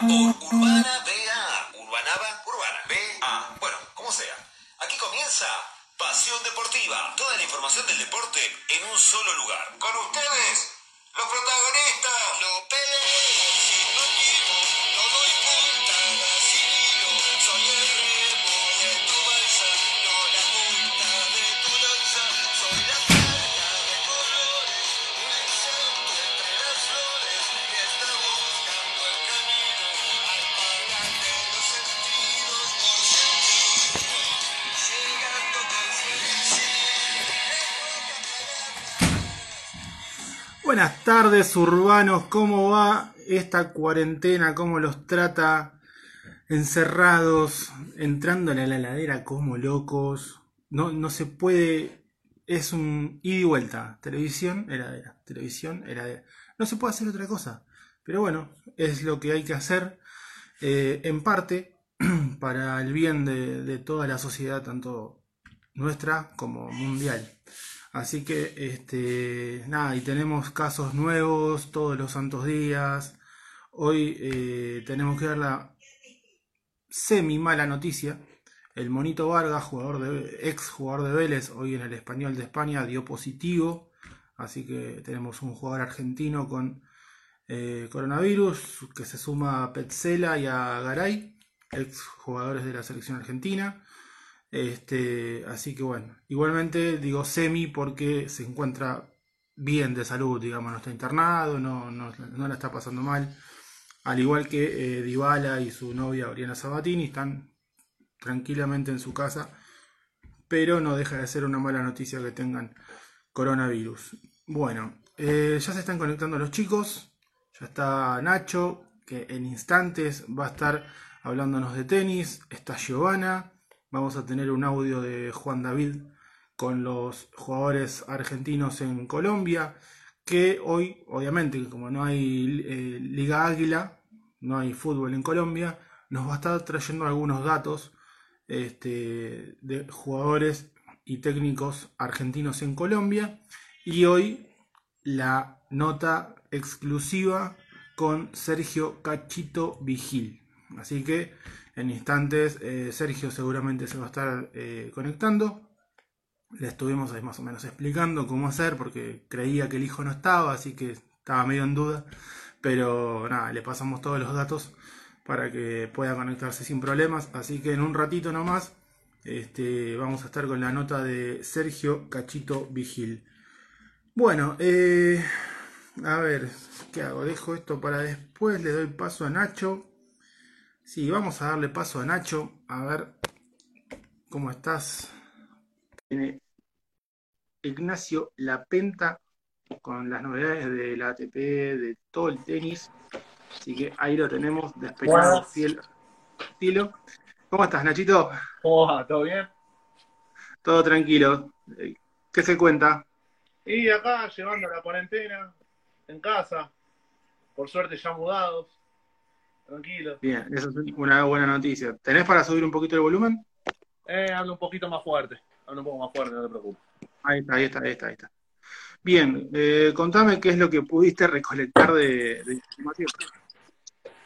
por Urbana BA. Urbanaba, Urbana BA. Bueno, como sea. Aquí comienza Pasión Deportiva. Toda la información del deporte en un solo lugar. Con ustedes, los protagonistas, Buenas tardes, urbanos. ¿Cómo va esta cuarentena? ¿Cómo los trata? Encerrados, entrando en la heladera como locos. No, no se puede. Es un ida y vuelta. Televisión, heladera. Televisión, heladera. No se puede hacer otra cosa. Pero bueno, es lo que hay que hacer. eh, en parte para el bien de, de toda la sociedad, tanto nuestra como mundial. Así que, este, nada, y tenemos casos nuevos todos los santos días. Hoy eh, tenemos que dar la semi mala noticia. El Monito Vargas, jugador ex jugador de Vélez, hoy en el Español de España, dio positivo. Así que tenemos un jugador argentino con eh, coronavirus que se suma a Petzela y a Garay, ex jugadores de la selección argentina. Este, así que bueno, igualmente digo semi porque se encuentra bien de salud, digamos, no está internado, no, no, no la está pasando mal. Al igual que eh, y su novia Oriana Sabatini están tranquilamente en su casa, pero no deja de ser una mala noticia que tengan coronavirus. Bueno, eh, ya se están conectando los chicos, ya está Nacho, que en instantes va a estar hablándonos de tenis, está Giovanna, vamos a tener un audio de Juan David con los jugadores argentinos en Colombia, que hoy, obviamente, como no hay eh, Liga Águila, no hay fútbol en Colombia, nos va a estar trayendo algunos datos este, de jugadores y técnicos argentinos en Colombia. Y hoy la nota exclusiva con Sergio Cachito Vigil. Así que en instantes eh, Sergio seguramente se va a estar eh, conectando. Le estuvimos ahí más o menos explicando cómo hacer porque creía que el hijo no estaba, así que estaba medio en duda. Pero nada, le pasamos todos los datos para que pueda conectarse sin problemas. Así que en un ratito nomás este, vamos a estar con la nota de Sergio Cachito Vigil. Bueno, eh, a ver, ¿qué hago? Dejo esto para después, le doy paso a Nacho. Sí, vamos a darle paso a Nacho. A ver cómo estás. Tiene Ignacio Lapenta con las novedades de la ATP, de todo el tenis. Así que ahí lo tenemos despejado fiel estilo. ¿Cómo estás, Nachito? ¿Cómo va? ¿Todo bien? Todo tranquilo. Eh, ¿Qué se cuenta? Y acá llevando la cuarentena, en casa, por suerte ya mudados, tranquilo. Bien, eso es una buena noticia. ¿Tenés para subir un poquito el volumen? Eh, hablo un poquito más fuerte, hablo un poco más fuerte, no te preocupes. Ahí está, ahí está, ahí está, ahí está. Bien, eh, contame qué es lo que pudiste recolectar de, de información.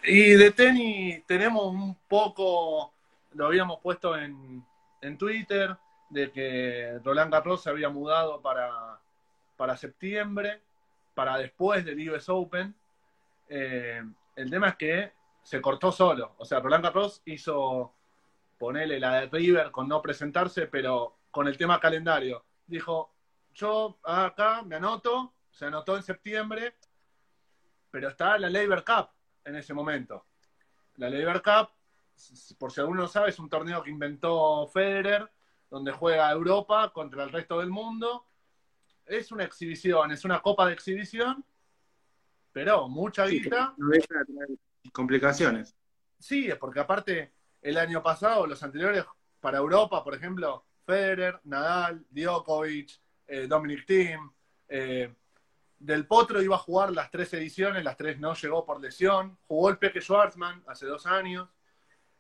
Y de tenis tenemos un poco, lo habíamos puesto en, en Twitter, de que Roland Garros se había mudado para, para septiembre, para después del US Open. Eh, el tema es que se cortó solo. O sea, Roland Garros hizo ponerle la de River con no presentarse, pero con el tema calendario. Dijo, yo acá me anoto, se anotó en septiembre, pero está la Labor Cup en ese momento. La Labor Cup, por si alguno no sabe, es un torneo que inventó Federer, donde juega Europa contra el resto del mundo. Es una exhibición, es una copa de exhibición, pero mucha Sí, guita. no de tener complicaciones. Sí, porque aparte el año pasado, los anteriores para Europa, por ejemplo, Federer, Nadal, Djokovic, eh, Dominic Thiem, eh, Del Potro iba a jugar las tres ediciones, las tres no llegó por lesión, jugó el Peque Schwarzman hace dos años,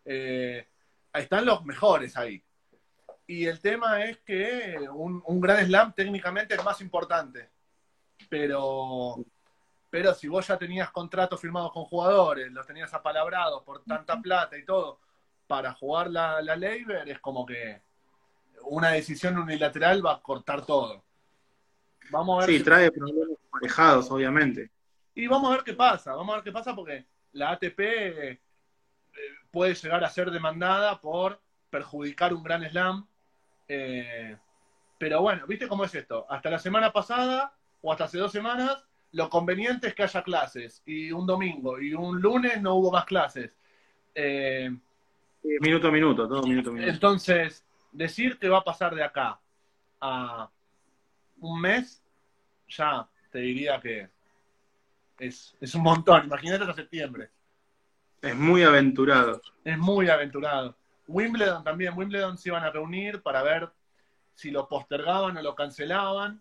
Eh, están los mejores ahí. Y el tema es que un, un Grand Slam técnicamente es más importante, pero pero si vos ya tenías contratos firmados con jugadores, los tenías apalabrados por tanta plata y todo, para jugar la, la Leiber, es como que una decisión unilateral va a cortar todo. Vamos a ver sí, trae problemas manejados, obviamente. Y vamos a ver qué pasa, vamos a ver qué pasa porque la ATP eh, puede llegar a ser demandada por perjudicar un gran slam. Eh, pero bueno, ¿viste cómo es esto? Hasta la semana pasada o hasta hace dos semanas, lo conveniente es que haya clases. Y un domingo y un lunes no hubo más clases. Eh, minuto a minuto, todo minuto a minuto. Entonces, decir que va a pasar de acá a un mes, ya te diría que es, es un montón. Imagínate hasta septiembre. Es muy aventurado. Es muy aventurado. Wimbledon también. Wimbledon se iban a reunir para ver si lo postergaban o lo cancelaban.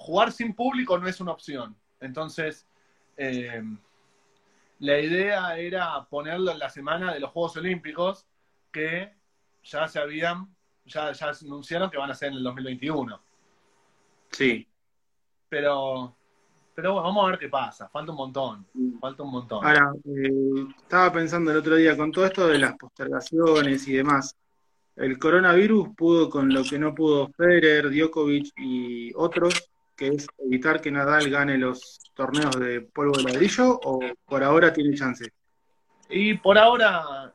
Jugar sin público no es una opción. Entonces, eh, la idea era ponerlo en la semana de los Juegos Olímpicos, que ya se habían, ya, ya anunciaron que van a ser en el 2021. Sí. Pero, pero bueno, vamos a ver qué pasa. Falta un montón. Falta un montón. Ahora, eh, estaba pensando el otro día con todo esto de las postergaciones y demás. El coronavirus pudo con lo que no pudo Federer, Djokovic y otros, que es evitar que Nadal gane los torneos de polvo de ladrillo, o por ahora tiene chance. Y por ahora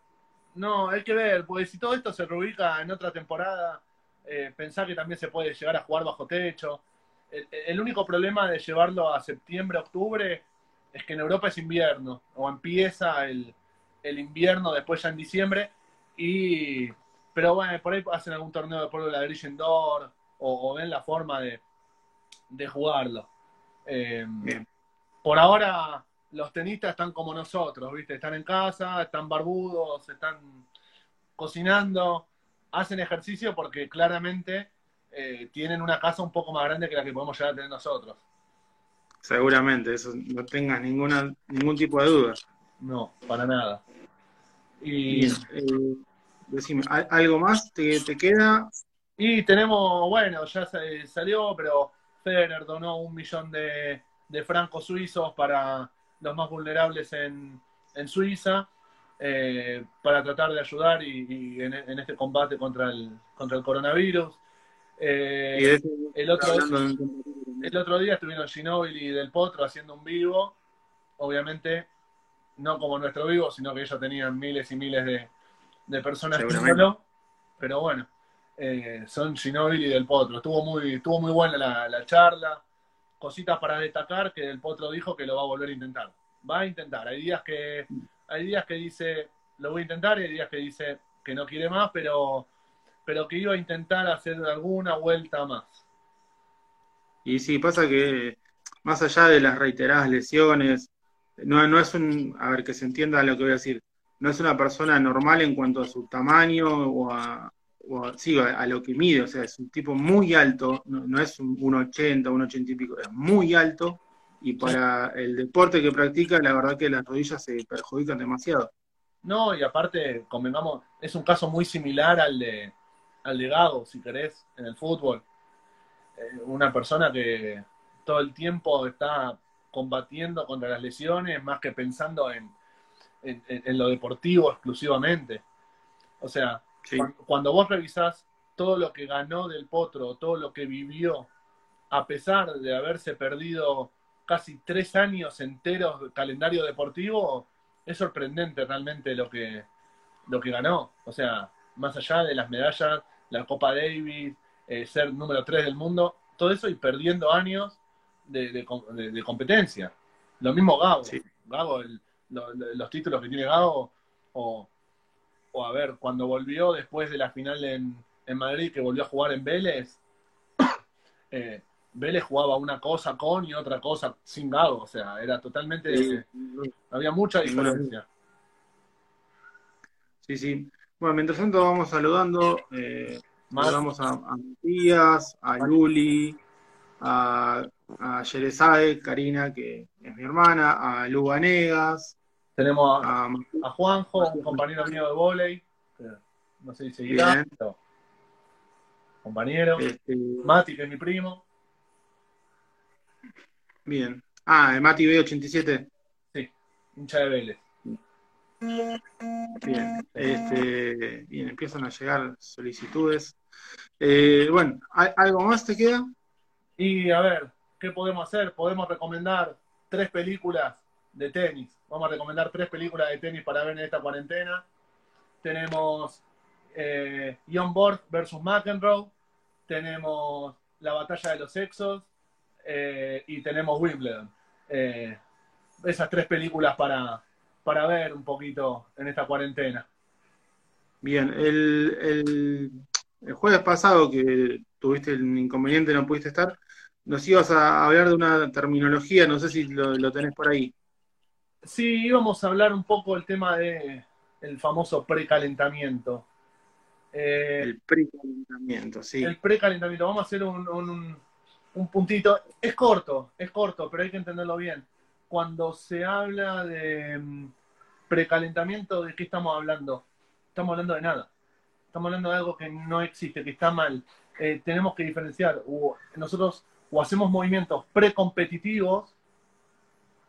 no, hay que ver, porque si todo esto se reubica en otra temporada, eh, pensar que también se puede llegar a jugar bajo techo. El, único problema de llevarlo a septiembre, octubre, es que en Europa es invierno, o empieza el, invierno después ya en diciembre, y pero bueno, por ahí hacen algún torneo de polvo de ladrillo indoor, o, ven la forma de, jugarlo. Eh, por ahora los tenistas están como nosotros, ¿viste? Están en casa, están barbudos, están cocinando, hacen ejercicio porque claramente eh, tienen una casa un poco más grande que la que podemos llegar a tener nosotros. Seguramente, eso no tengas ninguna, ningún tipo de duda. No, para nada. Y eh, decime, ¿algo más te, te, queda? Y tenemos, bueno, ya salió, pero Federer donó un millón de, de francos suizos para los más vulnerables en, en Suiza, eh, para tratar de ayudar y, en, este combate contra el, contra el coronavirus. Eh, el, otro, el otro día estuvieron Ginóbili y Del Potro haciendo un vivo, obviamente no como nuestro vivo, sino que ellos tenían miles y miles de, de personas pero bueno, eh, son Ginóbili y Del Potro. Estuvo muy, estuvo muy buena la, la charla cositas para destacar que el Potro dijo que lo va a volver a intentar. Va a intentar. Hay días que, hay días que dice lo voy a intentar y hay días que dice que no quiere más, pero, pero que iba a intentar hacer alguna vuelta más. Y sí, pasa que más allá de las reiteradas lesiones, no, no es un, a ver que se entienda lo que voy a decir, no es una persona normal en cuanto a su tamaño o a, sí, a, lo que mide, o sea, es un tipo muy alto, no, es un 1,80, 1,80 y pico, es muy alto, y para el deporte que practica, la verdad que las rodillas se perjudican demasiado. No, y aparte, convengamos, es un caso muy similar al de, al de Gago, si querés, en el fútbol. Eh, una persona que todo el tiempo está combatiendo contra las lesiones más que pensando en, en lo deportivo exclusivamente. O sea, cuando, vos revisás todo lo que ganó del Potro, todo lo que vivió, a pesar de haberse perdido casi tres años enteros de calendario deportivo, es sorprendente realmente lo que, lo que ganó. O sea, más allá de las medallas, la Copa Davis, eh, ser número tres del mundo, todo eso y perdiendo años de, competencia. Lo mismo Gago. Gago, los títulos que tiene Gago, o o a ver, cuando volvió después de la final en, Madrid, que volvió a jugar en Vélez, eh, Vélez jugaba una cosa con y otra cosa sin Gago, o sea, era totalmente, había mucha diferencia. Sí, sí. Bueno, mientras tanto vamos saludando, eh, saludamos a, a, Matías, a Luli, a, a Yerezade, Karina, que es mi hermana, a Lu tenemos a, Juanjo, un compañero mío de volei, no sé si seguirá, compañero. Este, Mati, que es mi primo. Bien. Ah, Mati B87. Sí, hincha de Vélez. Bien, este, bien, empiezan a llegar solicitudes. Eh, bueno, ¿al- ¿algo más te queda? Y a ver, ¿qué podemos hacer? Podemos recomendar tres películas de tenis. Vamos a recomendar tres películas de tenis para ver en esta cuarentena. Tenemos eh, John Borg versus McEnroe. Tenemos La Batalla de los Sexos. eh, y tenemos Wimbledon. Eh, esas tres películas para, para ver un poquito en esta cuarentena. Bien, el, el, el jueves pasado que tuviste el inconveniente, no pudiste estar, nos ibas a hablar de una terminología, no sé si lo, lo tenés por ahí. Sí, íbamos a hablar un poco del tema de el famoso precalentamiento. Eh, El precalentamiento, sí. el precalentamiento. Vamos a hacer un, un- un puntito. Es corto, es corto, pero hay que entenderlo bien. Cuando se habla de mm, precalentamiento, ¿de qué estamos hablando? Estamos hablando de nada. Estamos hablando de algo que no existe, que está mal. Eh, tenemos que diferenciar. O nosotros o hacemos movimientos precompetitivos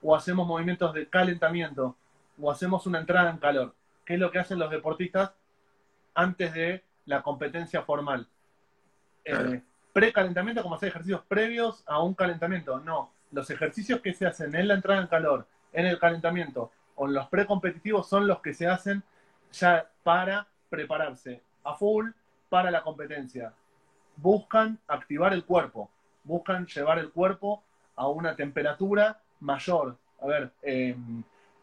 o hacemos movimientos de calentamiento o hacemos una entrada en calor. ¿Qué es lo que hacen los deportistas antes de la competencia formal? Eh, precalentamiento, como hacer ejercicios previos a un calentamiento. No, los ejercicios que se hacen en la entrada en calor, en el calentamiento o en los precompetitivos son los que se hacen ya para prepararse a full para la competencia. Buscan activar el cuerpo, buscan llevar el cuerpo a una temperatura mayor. A ver, eh,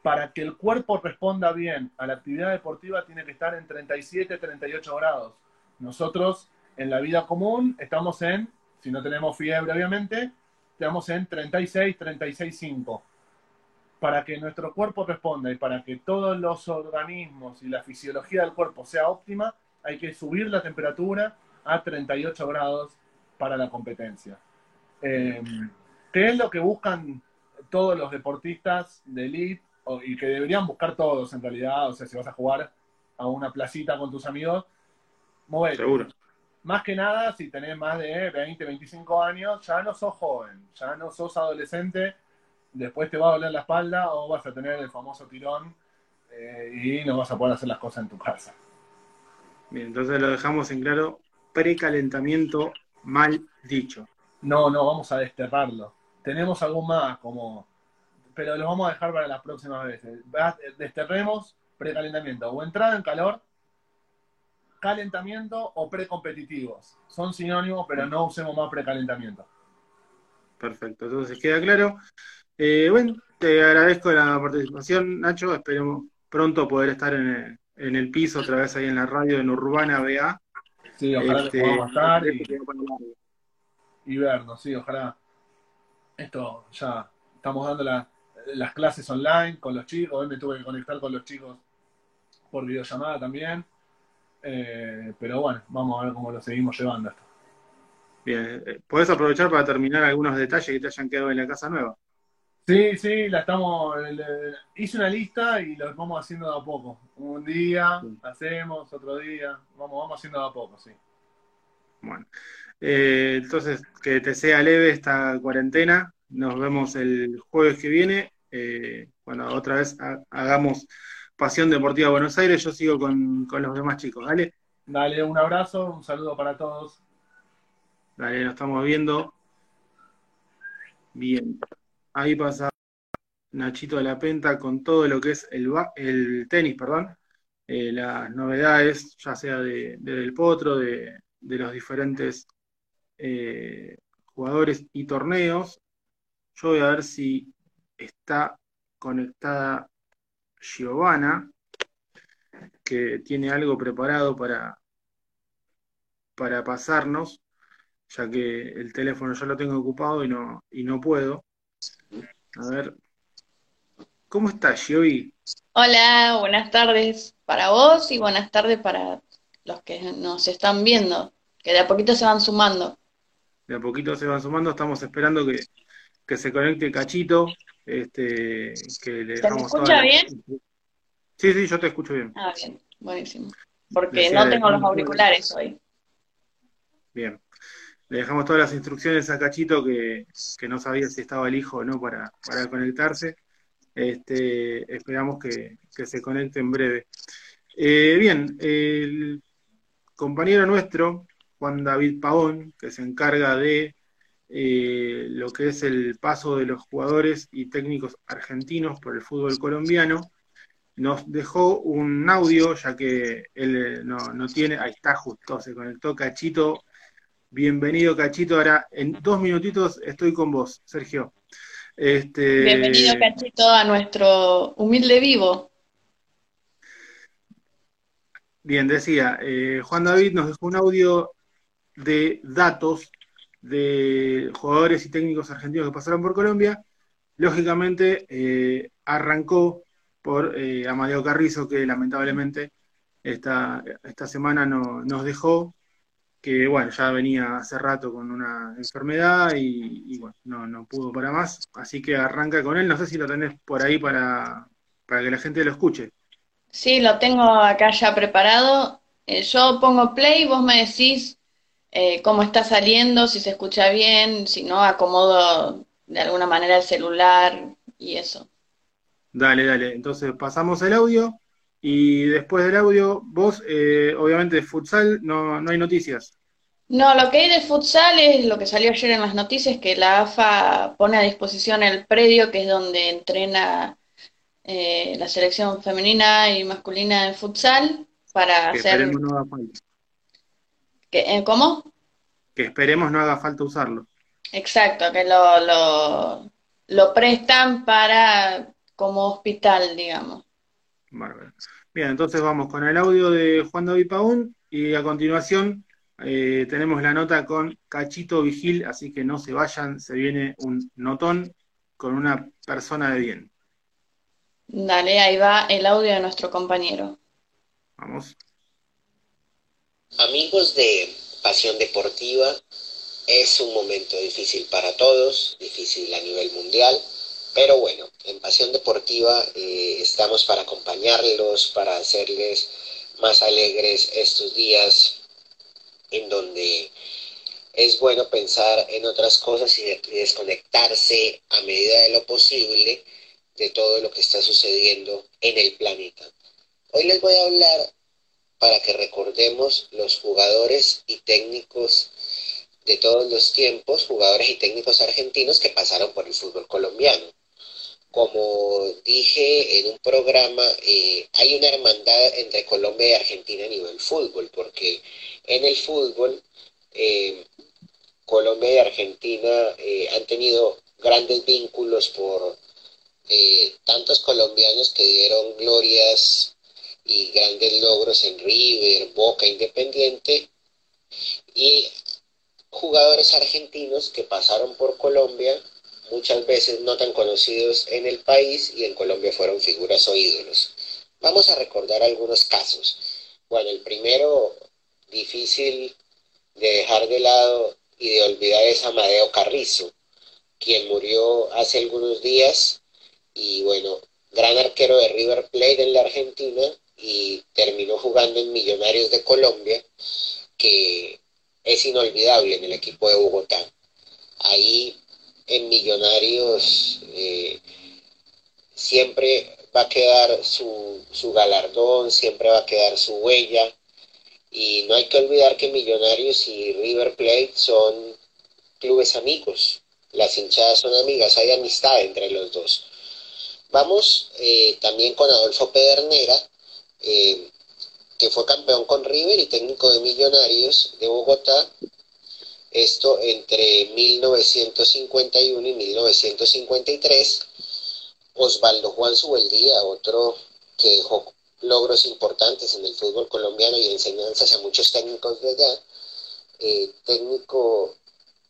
para que el cuerpo responda bien a la actividad deportiva tiene que estar en 37, 38 grados. Nosotros en la vida común estamos en, si no tenemos fiebre obviamente, estamos en 36, 36,5. Para que nuestro cuerpo responda y para que todos los organismos y la fisiología del cuerpo sea óptima, hay que subir la temperatura a 38 grados para la competencia. Eh, ¿Qué es lo que buscan todos los deportistas de elite y que deberían buscar todos en realidad? O sea, si vas a jugar a una placita con tus amigos, movete. Seguro. Más que nada, si tenés más de 20, 25 años, ya no sos joven, ya no sos adolescente, después te va a doler la espalda o vas a tener el famoso tirón eh, y no vas a poder hacer las cosas en tu casa. Bien, entonces lo dejamos en claro, precalentamiento mal dicho. No, no, vamos a desterrarlo. Tenemos algo más, como, pero los vamos a dejar para las próximas veces. Desterremos precalentamiento o entrada en calor, calentamiento o precompetitivos. Son sinónimos, pero no usemos más precalentamiento. Perfecto, entonces queda claro. Eh, bueno, te agradezco la participación, Nacho. Esperemos pronto poder estar en el, en el piso otra vez ahí en la radio en Urbana BA. Sí, ojalá Este, que podamos estar y, y vernos, sí, ojalá. Esto ya estamos dando la- las clases online con los chicos, hoy me tuve que conectar con los chicos por videollamada también. Eh, pero bueno, vamos a ver cómo lo seguimos llevando esto. Bien, eh, podés aprovechar para terminar algunos detalles que te hayan quedado en la casa nueva. Sí, sí, la estamos. le- hice una lista y lo vamos haciendo de a poco. Un día Sí. hacemos, otro día, vamos, vamos haciendo de a poco, sí. Bueno, eh, entonces que te sea leve esta cuarentena. Nos vemos el jueves que viene, eh, cuando otra vez ha- hagamos Pasión Deportiva Buenos Aires. Yo sigo con, con los demás chicos, ¿vale? Dale un abrazo, un saludo para todos. Dale, nos estamos viendo. Bien, ahí pasa Nachito de la Penta con todo lo que es el, el tenis, perdón. Eh, las novedades, ya sea de, de Del Potro, de, de los diferentes eh, jugadores y torneos. Yo voy a ver si está conectada Giovanna, que tiene algo preparado para, para pasarnos, ya que el teléfono yo lo tengo ocupado y no, y no puedo. A ver. ¿Cómo está, Giovi? Hola, buenas tardes para vos y buenas tardes para los que nos están viendo, que de a poquito se van sumando. De a poquito se van sumando, estamos esperando que, que se conecte Cachito, este, que le ¿Se me escucha la- bien? Sí, sí, yo te escucho bien. Ah, bien, buenísimo. Porque Decía no tengo los auriculares hoy. Bien. le dejamos todas las instrucciones a Cachito que, no sabía si estaba el hijo o no para, para conectarse. Este, esperamos que, se conecte en breve. Eh, bien, el compañero nuestro, Juan David Pavón, que se encarga de eh, lo que es el paso de los jugadores y técnicos argentinos por el fútbol colombiano, nos dejó un audio, ya que él no, no tiene, ahí está justo, se conectó Cachito. Bienvenido Cachito, ahora en dos minutitos estoy con vos, Sergio. Este... Bienvenido Cachito a nuestro humilde vivo. Bien, decía, eh, Juan David nos dejó un audio de datos de jugadores y técnicos argentinos que pasaron por Colombia. Lógicamente, eh, arrancó por eh, Amadeo Carrizo, que lamentablemente esta, esta semana no, nos dejó, que bueno, ya venía hace rato con una enfermedad y, bueno, no, no, pudo para más. Así que arranca con él, no sé si lo tenés por ahí para, para que la gente lo escuche. Sí, lo tengo acá ya preparado. Eh, yo pongo play, vos me decís eh, cómo está saliendo, si se escucha bien, si no, acomodo de alguna manera el celular y eso. Dale, dale. Entonces pasamos el audio y después del audio, vos, eh, obviamente de futsal no, no hay noticias. No, lo que hay de futsal es lo que salió ayer en las noticias, que la AFA pone a disposición el predio, que es donde entrena eh, la selección femenina y masculina de futsal, para que hacer... Eh, ¿Cómo? Que esperemos no haga falta usarlo. Exacto, que lo, lo, lo prestan para como hospital, digamos. Bien, entonces vamos con el audio de Juan David Paún y a continuación eh, tenemos la nota con Cachito Vigil, así que no se vayan, se viene un notón con una persona de bien. Dale, ahí va el audio de nuestro compañero. Vamos. Amigos de Pasión Deportiva, es un momento difícil para todos, difícil a nivel mundial pero bueno, en Pasión Deportiva eh, estamos para acompañarlos, para hacerles más alegres estos días en donde es bueno pensar en otras cosas y, desconectarse a medida de lo posible de todo lo que está sucediendo en el planeta. Hoy les voy a hablar para que recordemos los jugadores y técnicos de todos los tiempos, jugadores y técnicos argentinos que pasaron por el fútbol colombiano. Como dije en un programa, eh, hay una hermandad entre Colombia y Argentina a nivel fútbol, porque en el fútbol eh, Colombia y Argentina eh, han tenido grandes vínculos por tantos colombianos que dieron glorias y grandes logros en River, Boca, Independiente, y jugadores argentinos que pasaron por Colombia muchas veces no tan conocidos en el país y en Colombia fueron figuras o ídolos. Vamos a recordar algunos casos. Bueno, el primero difícil de dejar de lado y de olvidar es Amadeo Carrizo, quien murió hace algunos días y bueno, gran arquero de River Plate en la Argentina y terminó jugando en Millonarios de Colombia, que es inolvidable en el equipo de Bogotá. Ahí en Millonarios eh, siempre va a quedar su, su galardón, siempre va a quedar su huella. Y no hay que olvidar que Millonarios y River Plate son clubes amigos. Las hinchadas son amigas, hay amistad entre los dos. Vamos eh, también con Adolfo Pedernera, eh, que fue campeón con River y técnico de Millonarios de Bogotá, esto entre 1951 y 1953. Osvaldo Juan Subeldía, otro que dejó logros importantes en el fútbol colombiano y enseñanzas a muchos técnicos de allá. Eh, técnico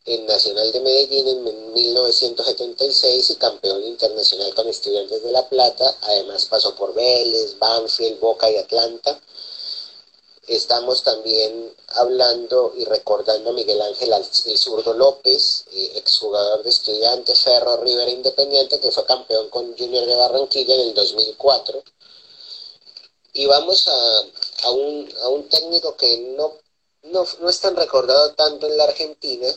en Nacional de Medellín en 1976 y campeón internacional con Estudiantes de La Plata. Además pasó por Vélez, Banfield, Boca y Atlanta Estamos también hablando y recordando a Miguel Ángel El Zurdo López, eh, exjugador de Estudiantes, Ferro, River Independiente, que fue campeón con Junior de Barranquilla en el 2004. Y vamos a, un, técnico que no no, no es tan recordado tanto en la Argentina,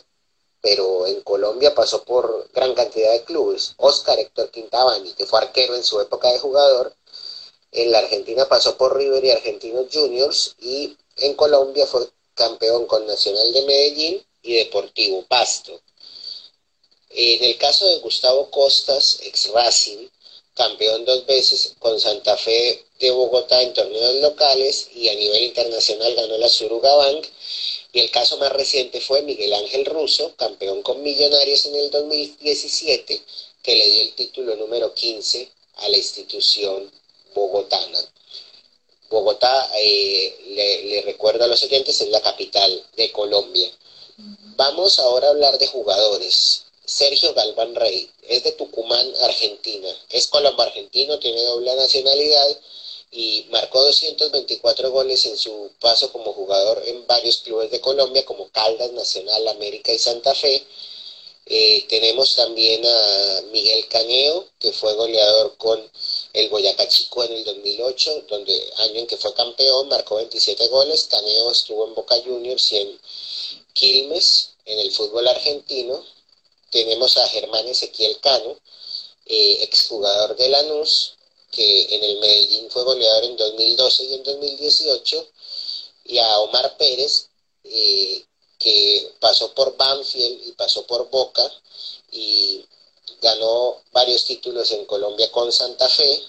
pero en Colombia pasó por gran cantidad de clubes. Oscar Héctor Quintabani, que fue arquero en su época de jugador, en la Argentina pasó por River y Argentinos Juniors y en Colombia fue campeón con Nacional de Medellín y Deportivo Pasto. En el caso de Gustavo Costas, ex Racing, campeón dos veces con Santa Fe de Bogotá en torneos locales y a nivel internacional ganó la Suruga Bank. Y el caso más reciente fue Miguel Ángel Russo, campeón con Millonarios en el 2017, que le dio el título número 15 a la institución bogotana. Bogotá, eh, le, le recuerdo a los oyentes, es la capital de Colombia. Vamos ahora a hablar de jugadores. Sergio Galván Rey es de Tucumán, Argentina. Es colombo-argentino, tiene doble nacionalidad y marcó 224 goles en su paso como jugador en varios clubes de Colombia como Caldas, Nacional, América y Santa Fe. Eh, tenemos también a Miguel Caneo, que fue goleador con el Boyacá Chico en el 2008, donde año en que fue campeón, marcó 27 goles. Caneo estuvo en Boca Juniors y en Quilmes, en el fútbol argentino. Tenemos a Germán Ezequiel Cano, eh, exjugador de Lanús, que en el Medellín fue goleador en 2012 y en 2018, y a Omar Pérez, eh, que pasó por Banfield y pasó por Boca y ganó varios títulos en Colombia con Santa Fe.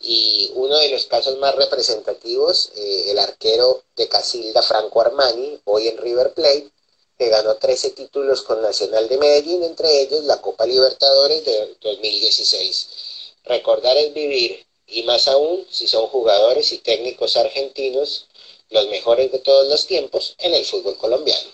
Y uno de los casos más representativos, eh, el arquero de Casilda, Franco Armani, hoy en River Plate, que ganó 13 títulos con Nacional de Medellín, entre ellos la Copa Libertadores de 2016. Recordar es vivir, y más aún si son jugadores y técnicos argentinos, los mejores de todos los tiempos en el fútbol colombiano.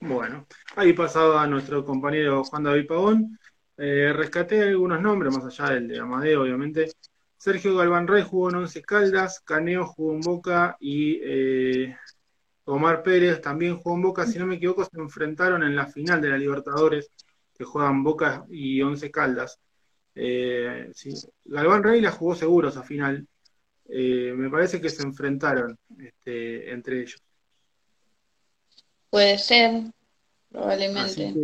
Bueno, ahí pasaba nuestro compañero Juan David Pagón. Eh, rescaté algunos nombres, más allá del de Amadeo, obviamente. Sergio Galván Rey jugó en Once Caldas, Caneo jugó en Boca y eh, Omar Pérez también jugó en Boca. Si no me equivoco, se enfrentaron en la final de la Libertadores, que juegan Boca y Once Caldas. Eh, sí. Galván Rey la jugó seguro esa final. Eh, me parece que se enfrentaron este, entre ellos. Puede ser, probablemente.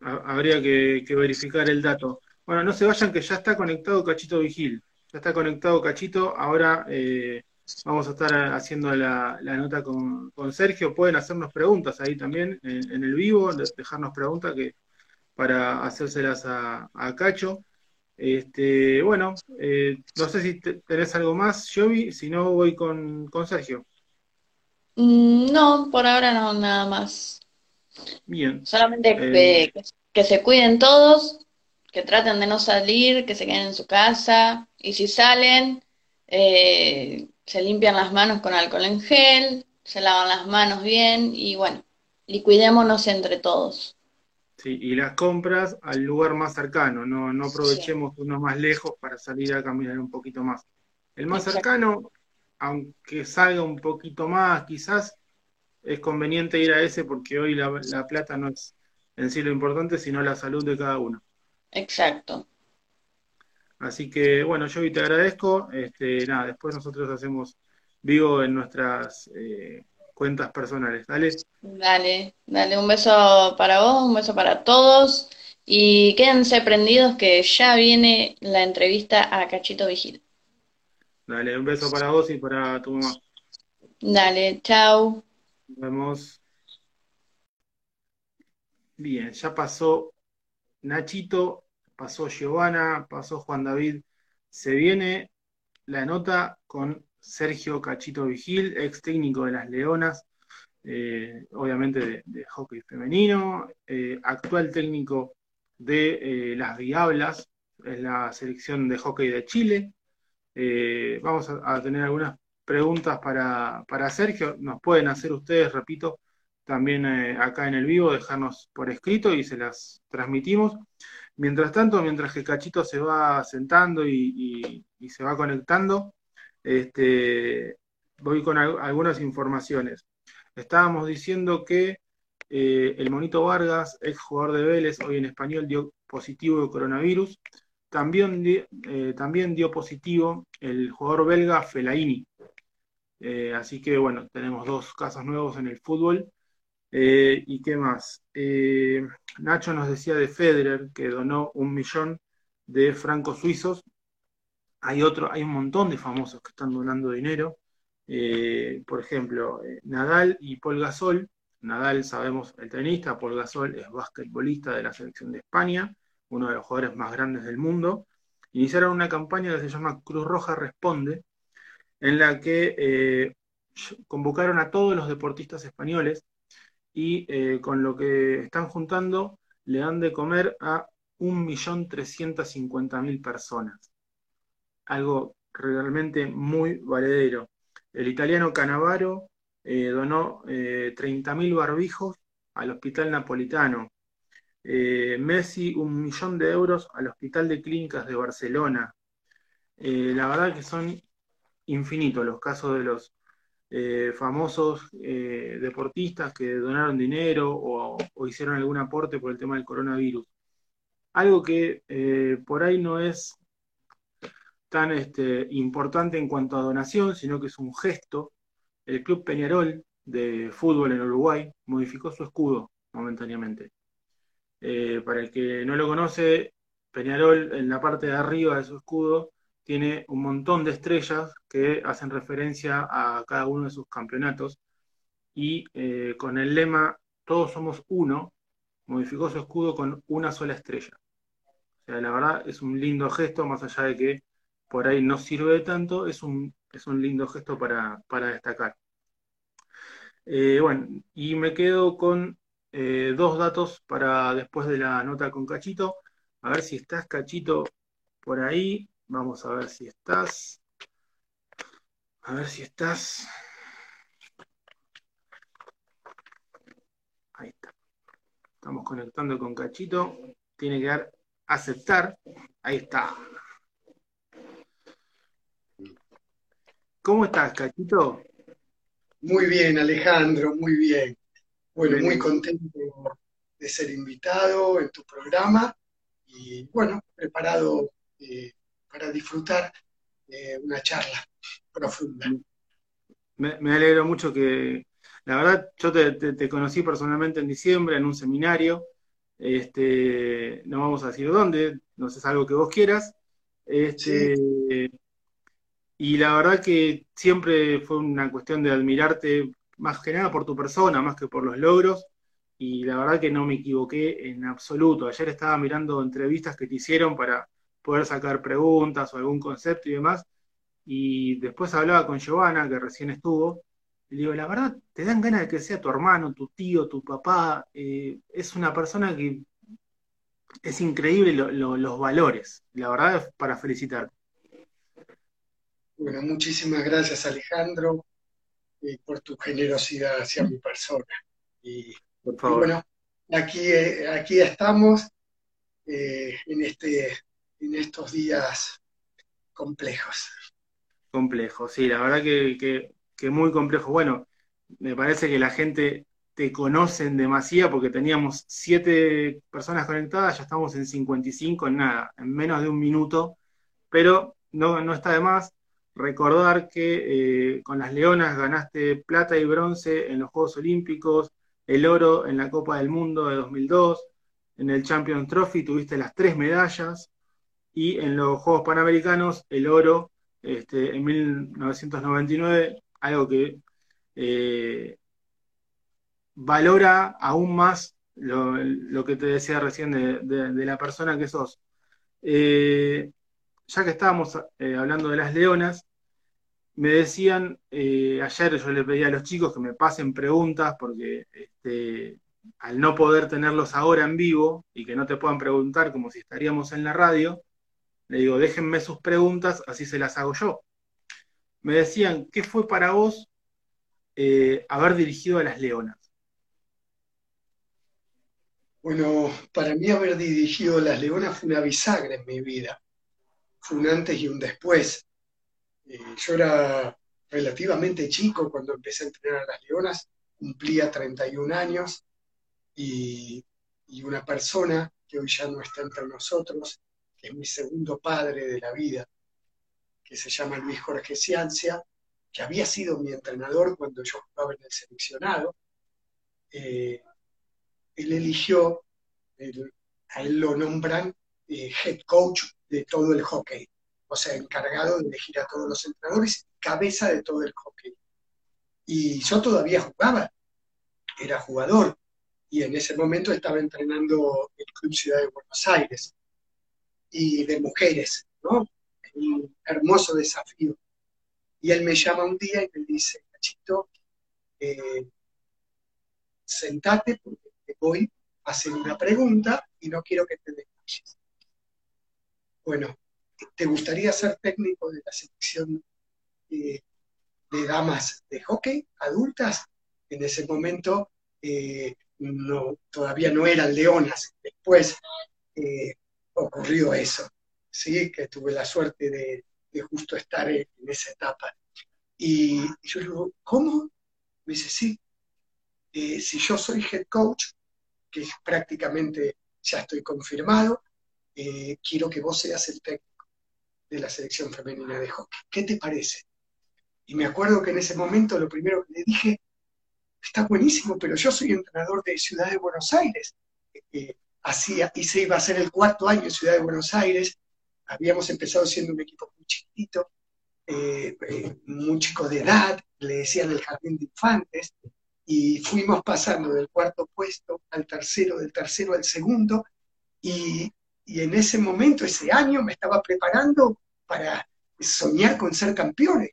habría que, verificar el dato. Bueno, no se vayan que ya está conectado Cachito Vigil. Ya está conectado Cachito. Ahora eh, vamos a estar haciendo la, nota con, Sergio. Pueden hacernos preguntas ahí también en, el vivo, dejarnos preguntas que para hacérselas a, Cacho. Este, bueno, eh, no sé si tenés algo más, Jovi, si no voy con, con Sergio. Mm, no, por ahora no, nada más. Bien. Solamente eh, que, se cuiden todos, que traten de no salir, que se queden en su casa y si salen, eh, se limpian las manos con alcohol en gel, se lavan las manos bien y bueno, y cuidémonos entre todos. Sí, y las compras al lugar más cercano, no, no aprovechemos uno más lejos para salir a caminar un poquito más. El más cercano aunque salga un poquito más, quizás es conveniente ir a ese porque hoy la, plata no es en sí lo importante, sino la salud de cada uno. Exacto. Así que, bueno, yo te agradezco. Este, nada, después nosotros hacemos vivo en nuestras eh, cuentas personales. Dale. Dale, dale, un beso para vos, un beso para todos. Y quédense prendidos que ya viene la entrevista a Cachito Vigil. Dale, un beso para vos y para tu mamá. Dale, chao. Nos vemos. Bien, ya pasó Nachito, pasó Giovanna, pasó Juan David. Se viene la nota con Sergio Cachito Vigil, ex técnico de las Leonas, eh, obviamente de, hockey femenino, eh, actual técnico de eh, las Diablas, es la selección de hockey de Chile. Vamos a, tener algunas preguntas para, para, Sergio. Nos pueden hacer ustedes, repito, también acá en el vivo, dejarnos por escrito y se las transmitimos. Mientras tanto, mientras que Cachito se va sentando y, se va conectando, este, voy con algunas informaciones. Estábamos diciendo que eh, el Monito Vargas, ex jugador de Vélez, hoy en español dio positivo de coronavirus. También, eh, también dio positivo el jugador belga Felaini. Eh, así que bueno, tenemos dos casos nuevos en el fútbol. Eh, ¿Y qué más? Eh, Nacho nos decía de Federer que donó un millón de francos suizos. Hay otro, hay un montón de famosos que están donando dinero. por ejemplo, Nadal y Paul Gasol. Nadal, sabemos, el tenista, Paul Gasol es basquetbolista de la selección de España, uno de los jugadores más grandes del mundo. Iniciaron una campaña que se llama Cruz Roja Responde, en la que eh, convocaron a todos los deportistas españoles y eh, con lo que están juntando le dan de comer a 1.350.000 personas. Algo realmente muy valedero. El italiano Canavaro eh, donó 30.000 barbijos al Hospital Napolitano. Messi un millón de euros al Hospital de Clínicas de Barcelona. la verdad que son infinito los casos de los eh, famosos eh, deportistas que donaron dinero o, hicieron algún aporte por el tema del coronavirus. Algo que eh, por ahí no es tan este, importante en cuanto a donación, sino que es un gesto. El Club Peñarol de fútbol en Uruguay modificó su escudo momentáneamente. para el que no lo conoce, Peñarol en la parte de arriba de su escudo tiene un montón de estrellas que hacen referencia a cada uno de sus campeonatos y eh, con el lema Todos somos uno, modificó su escudo con una sola estrella. O sea, la verdad es un lindo gesto, más allá de que por ahí no sirve de tanto, es un, es un lindo gesto para, destacar. Eh, bueno, y me quedo con eh, dos datos para después de la nota con Cachito. A ver si estás, Cachito, por ahí. Vamos a ver si estás. A ver si estás. Ahí está. Estamos conectando con Cachito. Tiene que dar aceptar. Ahí está. ¿Cómo estás, Cachito? Muy bien, Alejandro, muy bien. Bueno, muy contento de ser invitado en tu programa y bueno, preparado eh, para disfrutar de una charla profunda. Me, alegro mucho que, la verdad, yo te, conocí personalmente en diciembre en un seminario, este, no vamos a decir dónde, no sé, es algo que vos quieras, este, y la verdad que siempre fue una cuestión de admirarte más que nada por tu persona, más que por los logros, y la verdad que no me equivoqué en absoluto. Ayer estaba mirando entrevistas que te hicieron para poder sacar preguntas o algún concepto y demás. Y después hablaba con Giovanna, que recién estuvo, y le digo, la verdad, te dan ganas de que sea tu hermano, tu tío, tu papá. Eh, es una persona que es increíble los valores. La verdad es para felicitar. Bueno, muchísimas gracias Alejandro eh, por tu generosidad hacia mi persona. Y, por favor. bueno, aquí, eh, aquí estamos en este en estos días complejos. Complejos, sí, la verdad que, muy complejo. Bueno, me parece que la gente te conocen demasiado porque teníamos siete personas conectadas, ya estamos en 55 en nada, en menos de un minuto, pero no, no está de más recordar que eh, con las Leonas ganaste plata y bronce en los Juegos Olímpicos, el oro en la Copa del Mundo de 2002, en el Champions Trophy tuviste las tres medallas, y en los Juegos Panamericanos el oro este, en 1999, algo que eh, valora aún más lo, que te decía recién de, la persona que sos. Eh, ya que estábamos eh, hablando de las leonas, me decían, ayer yo le pedí a los chicos que me pasen preguntas porque este, al no poder tenerlos ahora en vivo y que no te puedan preguntar como si estaríamos en la radio, le digo, déjenme sus preguntas, así se las hago yo. Me decían, ¿qué fue para vos eh, haber dirigido a las Leonas? Bueno, para mí haber dirigido a las Leonas fue una bisagra en mi vida. Fue un antes y un después. Eh, yo era relativamente chico cuando empecé a entrenar a las Leonas, cumplía 31 años y, y una persona que hoy ya no está entre nosotros, es mi segundo padre de la vida, que se llama Luis Jorge Ciancia, que había sido mi entrenador cuando yo jugaba en el seleccionado, eh, él eligió, a él lo nombran eh, head coach de todo el hockey, o sea, encargado de elegir a todos los entrenadores, cabeza de todo el hockey. Y yo todavía jugaba, era jugador, y en ese momento estaba entrenando el Club Ciudad de Buenos Aires, y de mujeres, ¿no? Un hermoso desafío. Y él me llama un día y me dice, Cachito, eh, sentate porque te voy a hacer una pregunta y no quiero que te desmayes. Bueno, ¿te gustaría ser técnico de la selección eh, de damas de hockey adultas? En ese momento eh, no, todavía no eran leonas. Después ocurrió eso, ¿sí? que tuve la suerte de, justo estar en, esa etapa. Y, yo le digo, ¿cómo? Me dice, sí, eh, si yo soy head coach, que prácticamente ya estoy confirmado, eh, quiero que vos seas el técnico de la selección femenina de hockey. ¿Qué te parece? Y me acuerdo que en ese momento lo primero que le dije, está buenísimo, pero yo soy entrenador de Ciudad de Buenos Aires. Eh, hacía, y se iba a ser el cuarto año en Ciudad de Buenos Aires. Habíamos empezado siendo un equipo muy chiquitito, muy chico de edad, le decían el jardín de infantes, y fuimos pasando del cuarto puesto al tercero, del tercero al segundo, y, en ese momento, ese año, me estaba preparando para soñar con ser campeones,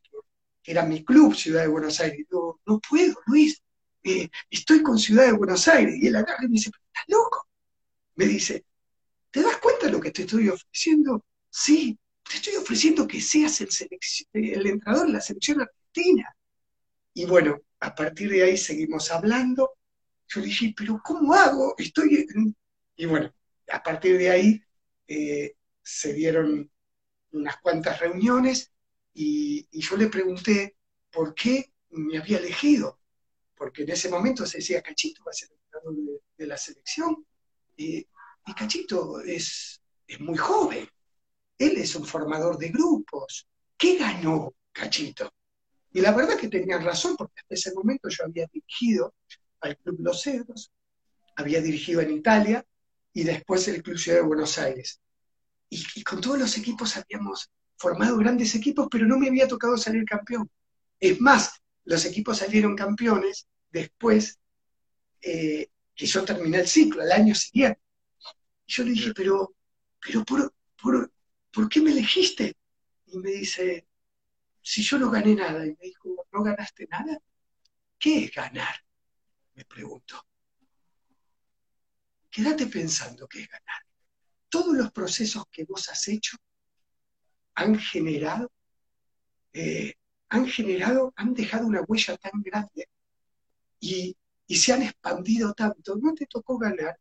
que era mi club, Ciudad de Buenos Aires. Yo, no puedo, Luis, eh, estoy con Ciudad de Buenos Aires. Y él agarra y me dice, ¿estás loco? Me dice, ¿te das cuenta de lo que te estoy ofreciendo? Sí, te estoy ofreciendo que seas el, el entrenador de la selección argentina. Y bueno, a partir de ahí seguimos hablando. Yo dije, pero ¿cómo hago? Estoy... Y bueno, a partir de ahí eh, se dieron unas cuantas reuniones y, yo le pregunté por qué me había elegido, porque en ese momento se decía, Cachito va a ser el entrenador de, la selección, Cachito es, es muy joven, él es un formador de grupos, ¿qué ganó Cachito? Y la verdad que tenían razón, porque hasta ese momento yo había dirigido al Club Los Cedros, había dirigido en Italia y después el Club Ciudad de Buenos Aires. Y, con todos los equipos habíamos formado grandes equipos, pero no me había tocado salir campeón. Es más, los equipos salieron campeones después eh, que yo terminé el ciclo, al año siguiente. Yo le dije, pero, pero por, por, ¿por qué me elegiste? Y me dice, si yo no gané nada? Y me dijo, ¿no ganaste nada? ¿Qué es ganar? Me preguntó. Quédate pensando qué es ganar. Todos los procesos que vos has hecho han generado, eh, han generado, han dejado una huella tan grande y, y se han expandido tanto. No te tocó ganar,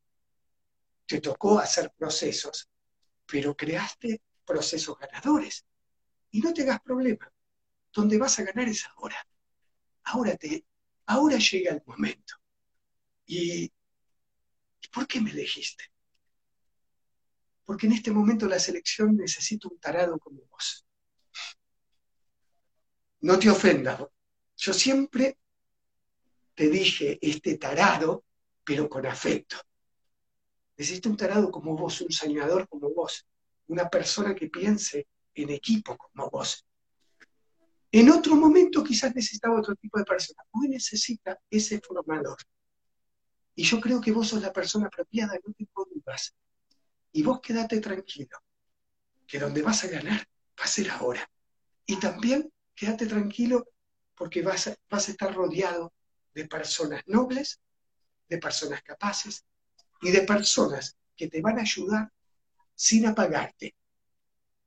te tocó hacer procesos, pero creaste procesos ganadores. Y no te problema donde vas a ganar es ahora. Ahora, te, ahora llega el momento. ¿Y por qué me elegiste? Porque en este momento la selección necesita un tarado como vos. No te ofendas. Yo siempre te dije este tarado, pero con afecto. Necesito un tarado como vos, un soñador como vos, una persona que piense en equipo como vos, en otro momento quizás necesitaba otro tipo de persona. Hoy necesita ese formador. Y yo creo que vos sos la persona apropiada, no te dudas. Y vos quédate tranquilo, que donde vas a ganar va a ser ahora. Y también quédate tranquilo porque vas a estar rodeado de personas nobles, de personas capaces y de personas que te van a ayudar sin apagarte.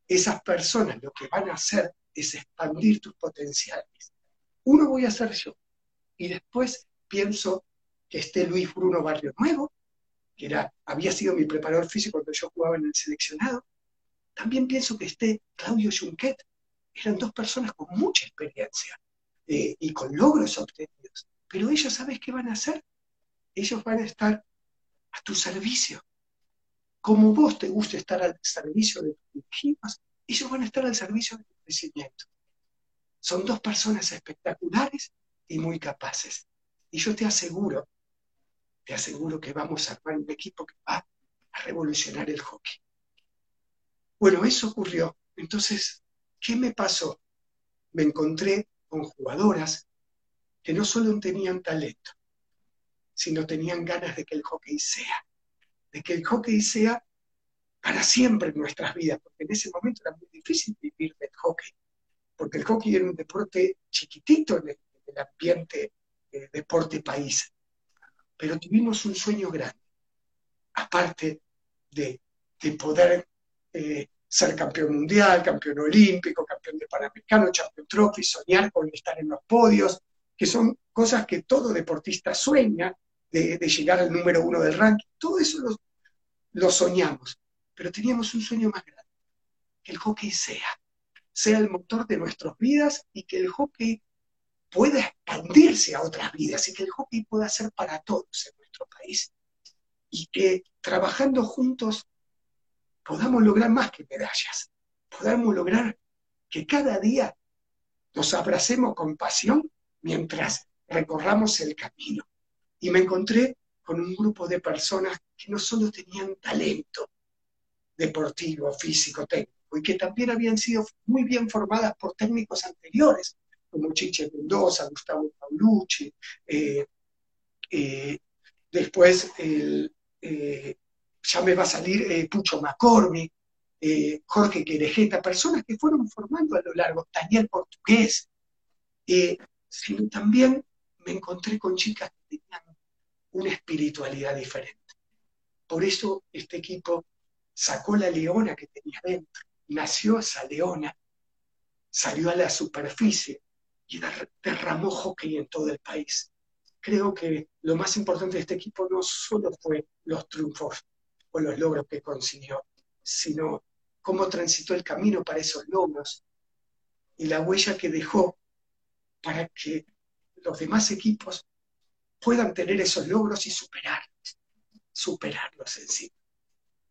Esas personas lo que van a hacer es expandir tus potenciales. Uno voy a ser yo. Y después pienso que esté Luis Bruno Barrio Nuevo, que era, había sido mi preparador físico cuando yo jugaba en el seleccionado. También pienso que esté Claudio Junquet. Eran dos personas con mucha experiencia eh, y con logros obtenidos. Pero ellos, ¿sabes qué van a hacer? Ellos van a estar a tu servicio. Como vos te gusta estar al servicio de tus dirigidos, ellos van a estar al servicio de tu crecimiento. Son dos personas espectaculares y muy capaces. Y yo te aseguro, te aseguro que vamos a armar un equipo que va a revolucionar el hockey. Bueno, eso ocurrió. Entonces, ¿qué me pasó? Me encontré con jugadoras que no solo tenían talento, sino tenían ganas de que el hockey sea, de que el hockey sea para siempre en nuestras vidas, porque en ese momento era muy difícil vivir del hockey, porque el hockey era un deporte chiquitito en el, ambiente eh, deporte país, pero tuvimos un sueño grande, aparte de, poder eh, ser campeón mundial, campeón olímpico, campeón de Panamericano, Champion Trophy, soñar con estar en los podios, que son cosas que todo deportista sueña, de, llegar al número uno del ranking, todo eso lo, soñamos, pero teníamos un sueño más grande, que el hockey sea, sea el motor de nuestras vidas y que el hockey pueda expandirse a otras vidas y que el hockey pueda ser para todos en nuestro país. Y que trabajando juntos podamos lograr más que medallas, podamos lograr que cada día nos abracemos con pasión mientras recorramos el camino. Y me encontré con un grupo de personas que no solo tenían talento deportivo, físico, técnico, y que también habían sido muy bien formadas por técnicos anteriores, como Chiche Mendoza, Gustavo Paulucci, eh, eh, después eh, ya me va a salir Pucho McCormick, eh, Jorge Querejeta, personas que fueron formando a lo largo, Daniel Portugués, sino también me encontré con chicas que tenían una espiritualidad diferente. Por eso este equipo sacó la leona que tenía dentro, nació esa leona, salió a la superficie y derramó hockey en todo el país. Creo que lo más importante de este equipo no solo fue los triunfos o los logros que consiguió, sino cómo transitó el camino para esos logros y la huella que dejó para que los demás equipos puedan tener esos logros y superarlos, superarlos en sí.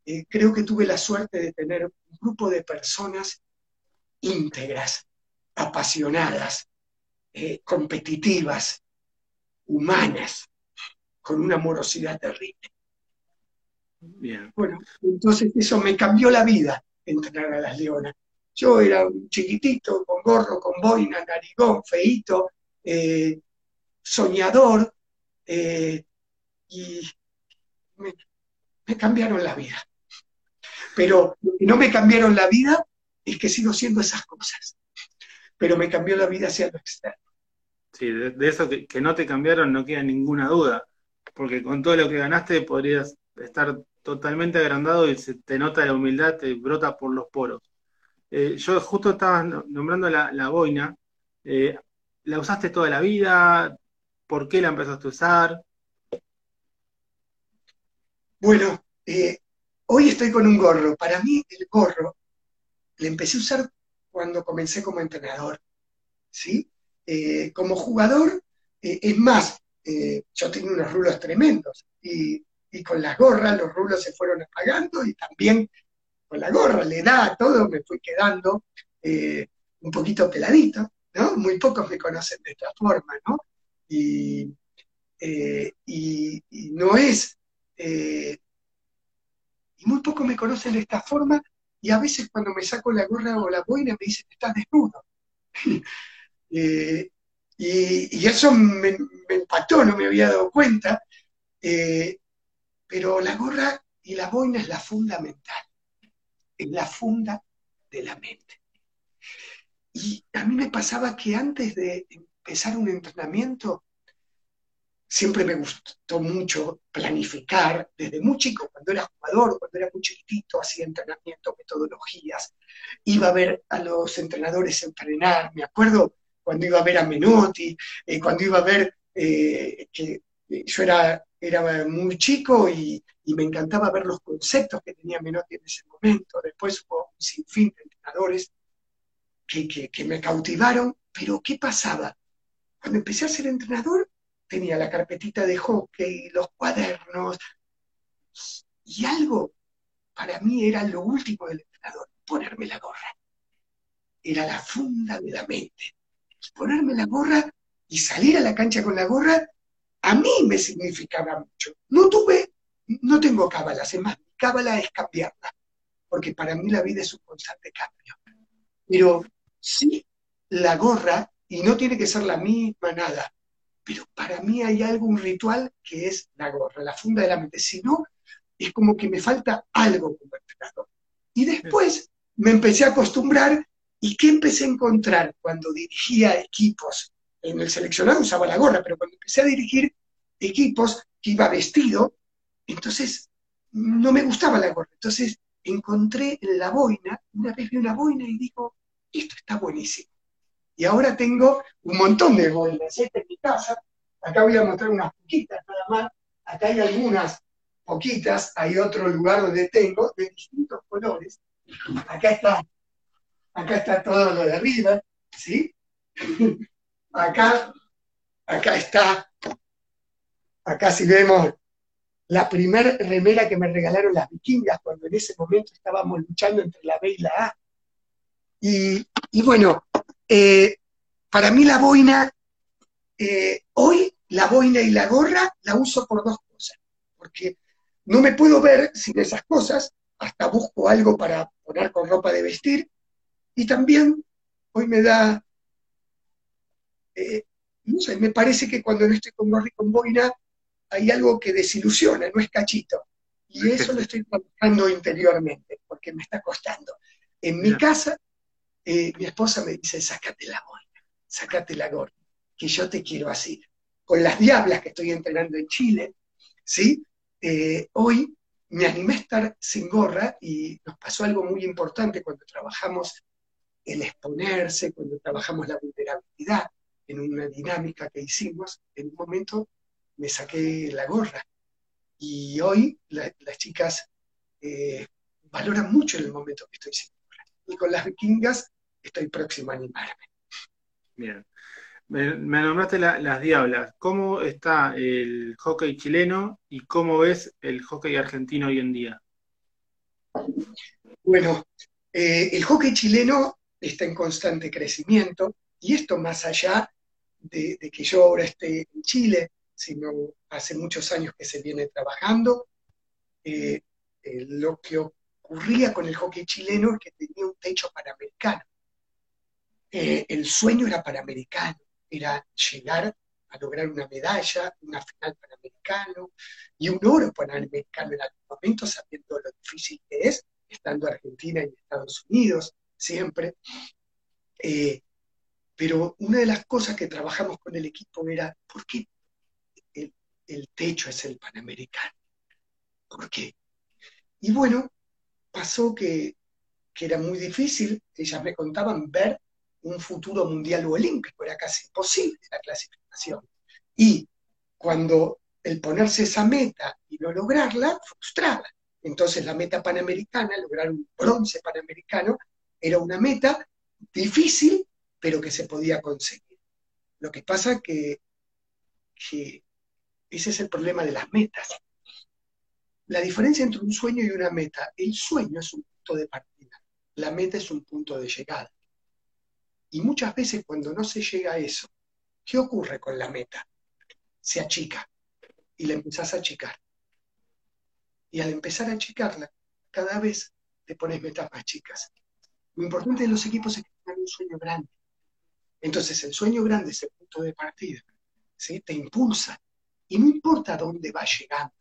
Eh, creo que tuve la suerte de tener un grupo de personas íntegras, apasionadas, eh, competitivas, humanas, con una amorosidad terrible. Bueno, entonces eso me cambió la vida, entrenar a las leonas. Yo era un chiquitito, con gorro, con boina, narigón, feito, eh, soñador, eh, y me, cambiaron la vida. Pero no me cambiaron la vida es que sigo siendo esas cosas. Pero me cambió la vida hacia lo externo. Sí, de, eso que, no te cambiaron no queda ninguna duda, porque con todo lo que ganaste podrías estar totalmente agrandado y se te nota la humildad, te brota por los poros. Eh, yo justo estaba nombrando la, boina. Eh, ¿La usaste toda la vida? ¿Por qué la empezaste a usar? Bueno, eh, hoy estoy con un gorro. Para mí el gorro le empecé a usar cuando comencé como entrenador. ¿sí? como jugador, es más, yo tengo unos rulos tremendos y y con las gorras los rulos se fueron apagando y también con la gorra, le da todo, me fui quedando eh, un poquito peladito, ¿no? Muy pocos me conocen de esta forma, ¿no? Y, eh, no es, eh, y muy pocos me conocen de esta forma y a veces cuando me saco la gorra o la boina me dicen, estás desnudo. y, eso me, me, no me había dado cuenta. Pero la gorra y la boina es la fundamental, es la funda de la mente. Y a mí me pasaba que antes de empezar un entrenamiento, siempre me gustó mucho planificar, desde muy chico, cuando era jugador, cuando era muy chiquitito, hacía entrenamiento, metodologías, iba a ver a los entrenadores entrenar, me acuerdo cuando iba a ver a Menotti, eh, cuando iba a ver eh, que yo era era muy chico y, me encantaba ver los conceptos que tenía Menotti en ese momento. Después hubo un sinfín de entrenadores que, me cautivaron, pero ¿qué pasaba? Cuando empecé a ser entrenador, tenía la carpetita de hockey, los cuadernos, y algo para mí era lo último del entrenador, ponerme la gorra. Era la funda de la mente. ponerme la gorra y salir a la cancha con la gorra, a mí me significaba mucho. No tuve, no tengo cábalas, es más, mi cábala es cambiarla, porque para mí la vida es un constante cambio. Pero sí, la gorra, y no tiene que ser la misma nada, pero para mí hay algo, un ritual que es la gorra, la funda de la mente. Si no, es como que me falta algo como entrenador. Y después me empecé a acostumbrar y ¿qué empecé a encontrar cuando dirigía equipos? En el seleccionado usaba la gorra, pero cuando empecé a dirigir equipos que iba vestido, entonces no me gustaba la gorra. Entonces encontré la boina, una vez vi una boina y digo, esto está buenísimo. Y ahora tengo un montón de boinas. Esta en mi casa, acá voy a mostrar unas poquitas nada más. Acá hay algunas poquitas, hay otro lugar donde tengo de distintos colores. Acá está, acá está todo lo de arriba, ¿sí? Acá, acá está, acá si vemos la primera remera que me regalaron las vikingas cuando en ese momento estábamos luchando entre la B y la A. Y, bueno, eh, para mí la boina, eh, hoy la boina y la gorra la uso por dos cosas, porque no me puedo ver sin esas cosas, hasta busco algo para poner con ropa de vestir, y también hoy me da, eh, no sé, me parece que cuando no estoy con gorra y con boina, hay algo que desilusiona, no es cachito. Y eso lo estoy trabajando interiormente, porque me está costando. En mi casa, eh, mi esposa me dice, sácate la boina, sácate la gorra, que yo te quiero así. Con las diablas que estoy entrenando en Chile, ¿sí? Eh, hoy me animé a estar sin gorra y nos pasó algo muy importante cuando trabajamos el exponerse, cuando trabajamos la vulnerabilidad en una dinámica que hicimos, en un momento me saqué la gorra. Y hoy las chicas eh, valoran mucho el momento que estoy sin Y con las vikingas estoy próximo a animarme. Bien. Me, nombraste las diablas. ¿Cómo está el hockey chileno y cómo ves el hockey argentino hoy en día? Bueno, eh, el hockey chileno está en constante crecimiento y esto más allá de, que yo ahora esté en Chile, sino hace muchos años que se viene trabajando. Eh, eh, lo que ocurría con el hockey chileno es que tenía un techo panamericano. el sueño era panamericano era llegar a lograr una medalla, una final panamericano y un oro panamericano en algún momento, sabiendo lo difícil que es, estando Argentina y Estados Unidos siempre. Eh, pero una de las cosas que trabajamos con el equipo era, ¿por qué el, el techo es el panamericano? ¿Por qué? Y bueno, pasó que, que era muy difícil, ellas me contaban, ver un futuro mundial o olímpico, era casi imposible la clasificación. Y cuando el ponerse esa meta y no lograrla, frustraba. Entonces la meta panamericana, lograr un bronce panamericano, era una meta difícil, pero que se podía conseguir. Lo que pasa que, que ese es el problema de las metas. La diferencia entre un sueño y una meta, el sueño es un punto de partida, la meta es un punto de llegada. Y muchas veces cuando no se llega a eso, ¿qué ocurre con la meta? Se achica y la empezás a achicar. Y al empezar a achicarla, cada vez te pones metas más chicas. Lo importante de los equipos es que tengan un sueño grande. Entonces el sueño grande es el punto de partida. ¿sí? Te impulsa. Y no importa dónde vas llegando,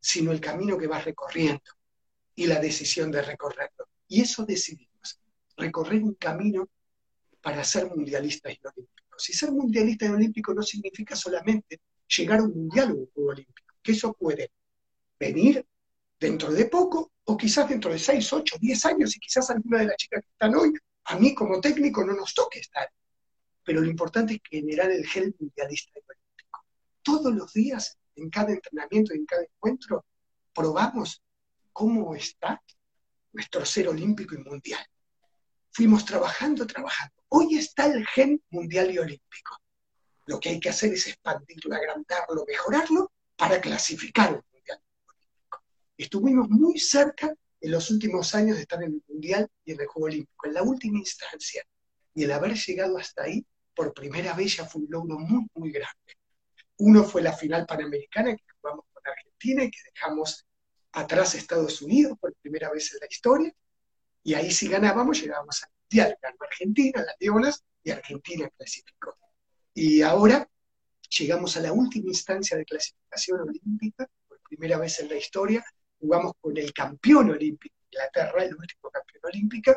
sino el camino que vas recorriendo y la decisión de recorrerlo. Y eso decidimos, recorrer un camino para ser mundialistas y olímpicos. Y ser mundialista y olímpico no significa solamente llegar a un mundial o un juego olímpico, que eso puede venir dentro de poco o quizás dentro de 6, 8, 10 años y quizás alguna de las chicas que están hoy, a mí como técnico no nos toque estar. Pero lo importante es generar el gel mundialista y olímpico. Todos los días, en cada entrenamiento y en cada encuentro, probamos cómo está nuestro ser olímpico y mundial. Fuimos trabajando, trabajando. Hoy está el gen mundial y olímpico. Lo que hay que hacer es expandirlo, agrandarlo, mejorarlo para clasificar el mundial olímpico. Estuvimos muy cerca en los últimos años de estar en el mundial y en el juego olímpico, en la última instancia. Y el haber llegado hasta ahí por primera vez ya fue un logro muy, muy grande. Uno fue la final panamericana que jugamos con Argentina y que dejamos atrás Estados Unidos por primera vez en la historia. Y ahí si ganábamos llegábamos al Mundial. Ganó Argentina, las Leonas, y Argentina clasificó. Y ahora llegamos a la última instancia de clasificación olímpica, por primera vez en la historia, jugamos con el campeón olímpico, Inglaterra, el último campeón olímpico,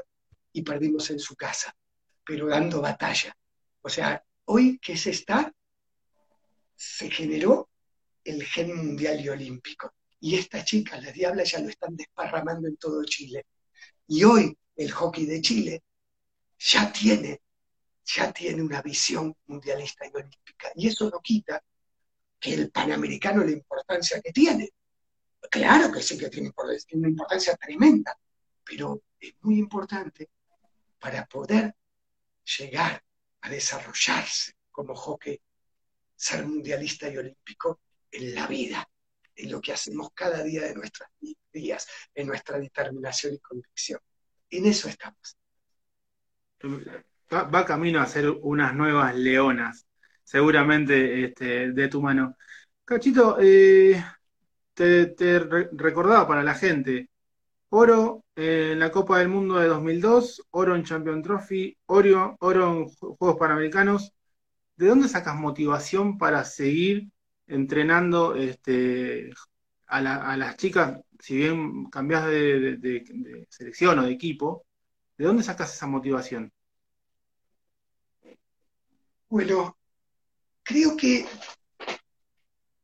y perdimos en su casa, pero dando batalla. O sea, hoy que se está, se generó el gen mundial y olímpico. Y estas chicas, las diablas, ya lo están desparramando en todo Chile. Y hoy el hockey de Chile ya tiene ya tiene una visión mundialista y olímpica. Y eso no quita que el panamericano la importancia que tiene. Claro que sí que tiene una importancia tremenda, pero es muy importante para poder llegar a desarrollarse como hockey, ser mundialista y olímpico en la vida, en lo que hacemos cada día de nuestros días, en nuestra determinación y convicción. En eso estamos va, camino a ser unas nuevas leonas, seguramente este, de tu mano. Cachito, eh, te, recordaba para la gente, oro en la Copa del Mundo de 2002, oro en Champion Trophy, oro en Juegos Panamericanos. ¿De dónde sacas motivación para seguir entrenando este, a, las chicas, si bien cambias de selección o de equipo? ¿De dónde sacas esa motivación? Bueno, creo que,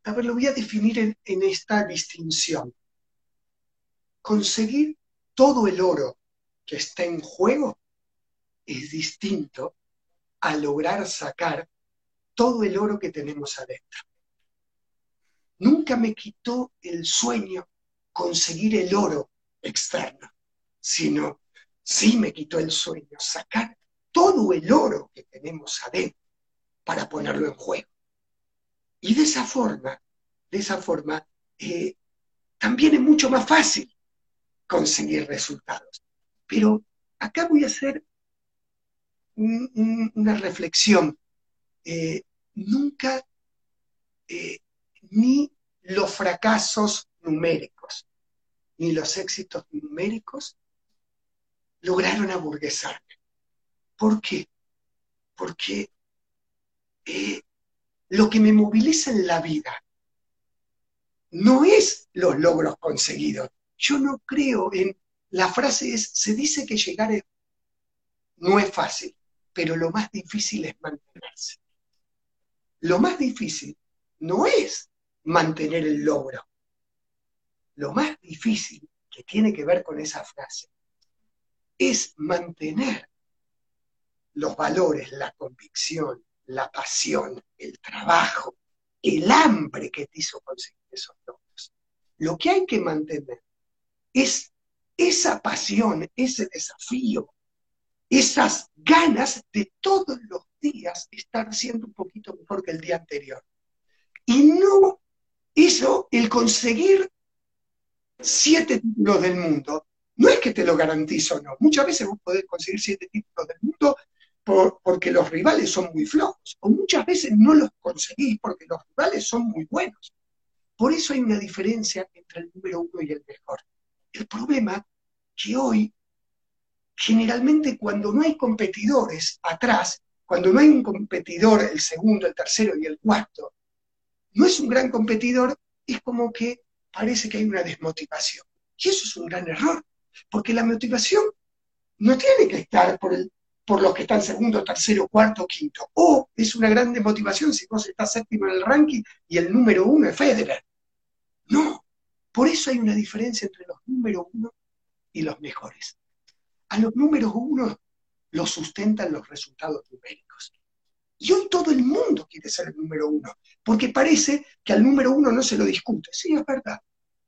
a ver, lo voy a definir en, esta distinción. Conseguir todo el oro que está en juego es distinto a lograr sacar todo el oro que tenemos adentro. Nunca me quitó el sueño conseguir el oro externo, sino sí me quitó el sueño sacar todo el oro que tenemos adentro para ponerlo en juego. Y de esa forma, de esa forma, eh, también es mucho más fácil conseguir resultados. Pero acá voy a hacer una reflexión. Eh, nunca eh, ni los fracasos numéricos ni los éxitos numéricos lograron aburguesarme. ¿Por qué? Porque lo que me moviliza en la vida no es los logros conseguidos. Yo no creo en, la frase es, se dice que llegar no es fácil, pero lo más difícil es mantenerse. Lo más difícil no es mantener el logro. Lo más difícil que tiene que ver con esa frase es mantener los valores, la convicción, la pasión, el trabajo, el hambre que te hizo conseguir esos logros. Lo que hay que mantener es esa pasión, ese desafío, esas ganas de todos los días estar siendo un poquito mejor que el día anterior. Y no eso, el conseguir siete títulos del mundo, no es que te lo garantizo, no. Muchas veces vos podés conseguir siete títulos del mundo porque los rivales son muy flojos, o muchas veces no los conseguís porque los rivales son muy buenos. Por eso hay una diferencia entre el número uno y el mejor. El problema que hoy, generalmente cuando no hay competidores atrás, cuando no hay un competidor, el segundo, el tercero y el cuarto, no es un gran competidor, es como que parece que hay una desmotivación. Y eso es un gran error, porque la motivación no tiene que estar por los que están segundo, tercero, cuarto, quinto. O es una gran motivación si vos estás séptimo en el ranking y el número uno es Federer. No, por eso hay una diferencia entre los números uno y los mejores. A los números uno los sustentan los resultados numéricos. Y hoy todo el mundo quiere ser el número uno, porque parece que al número uno no se lo discute. Sí, es verdad.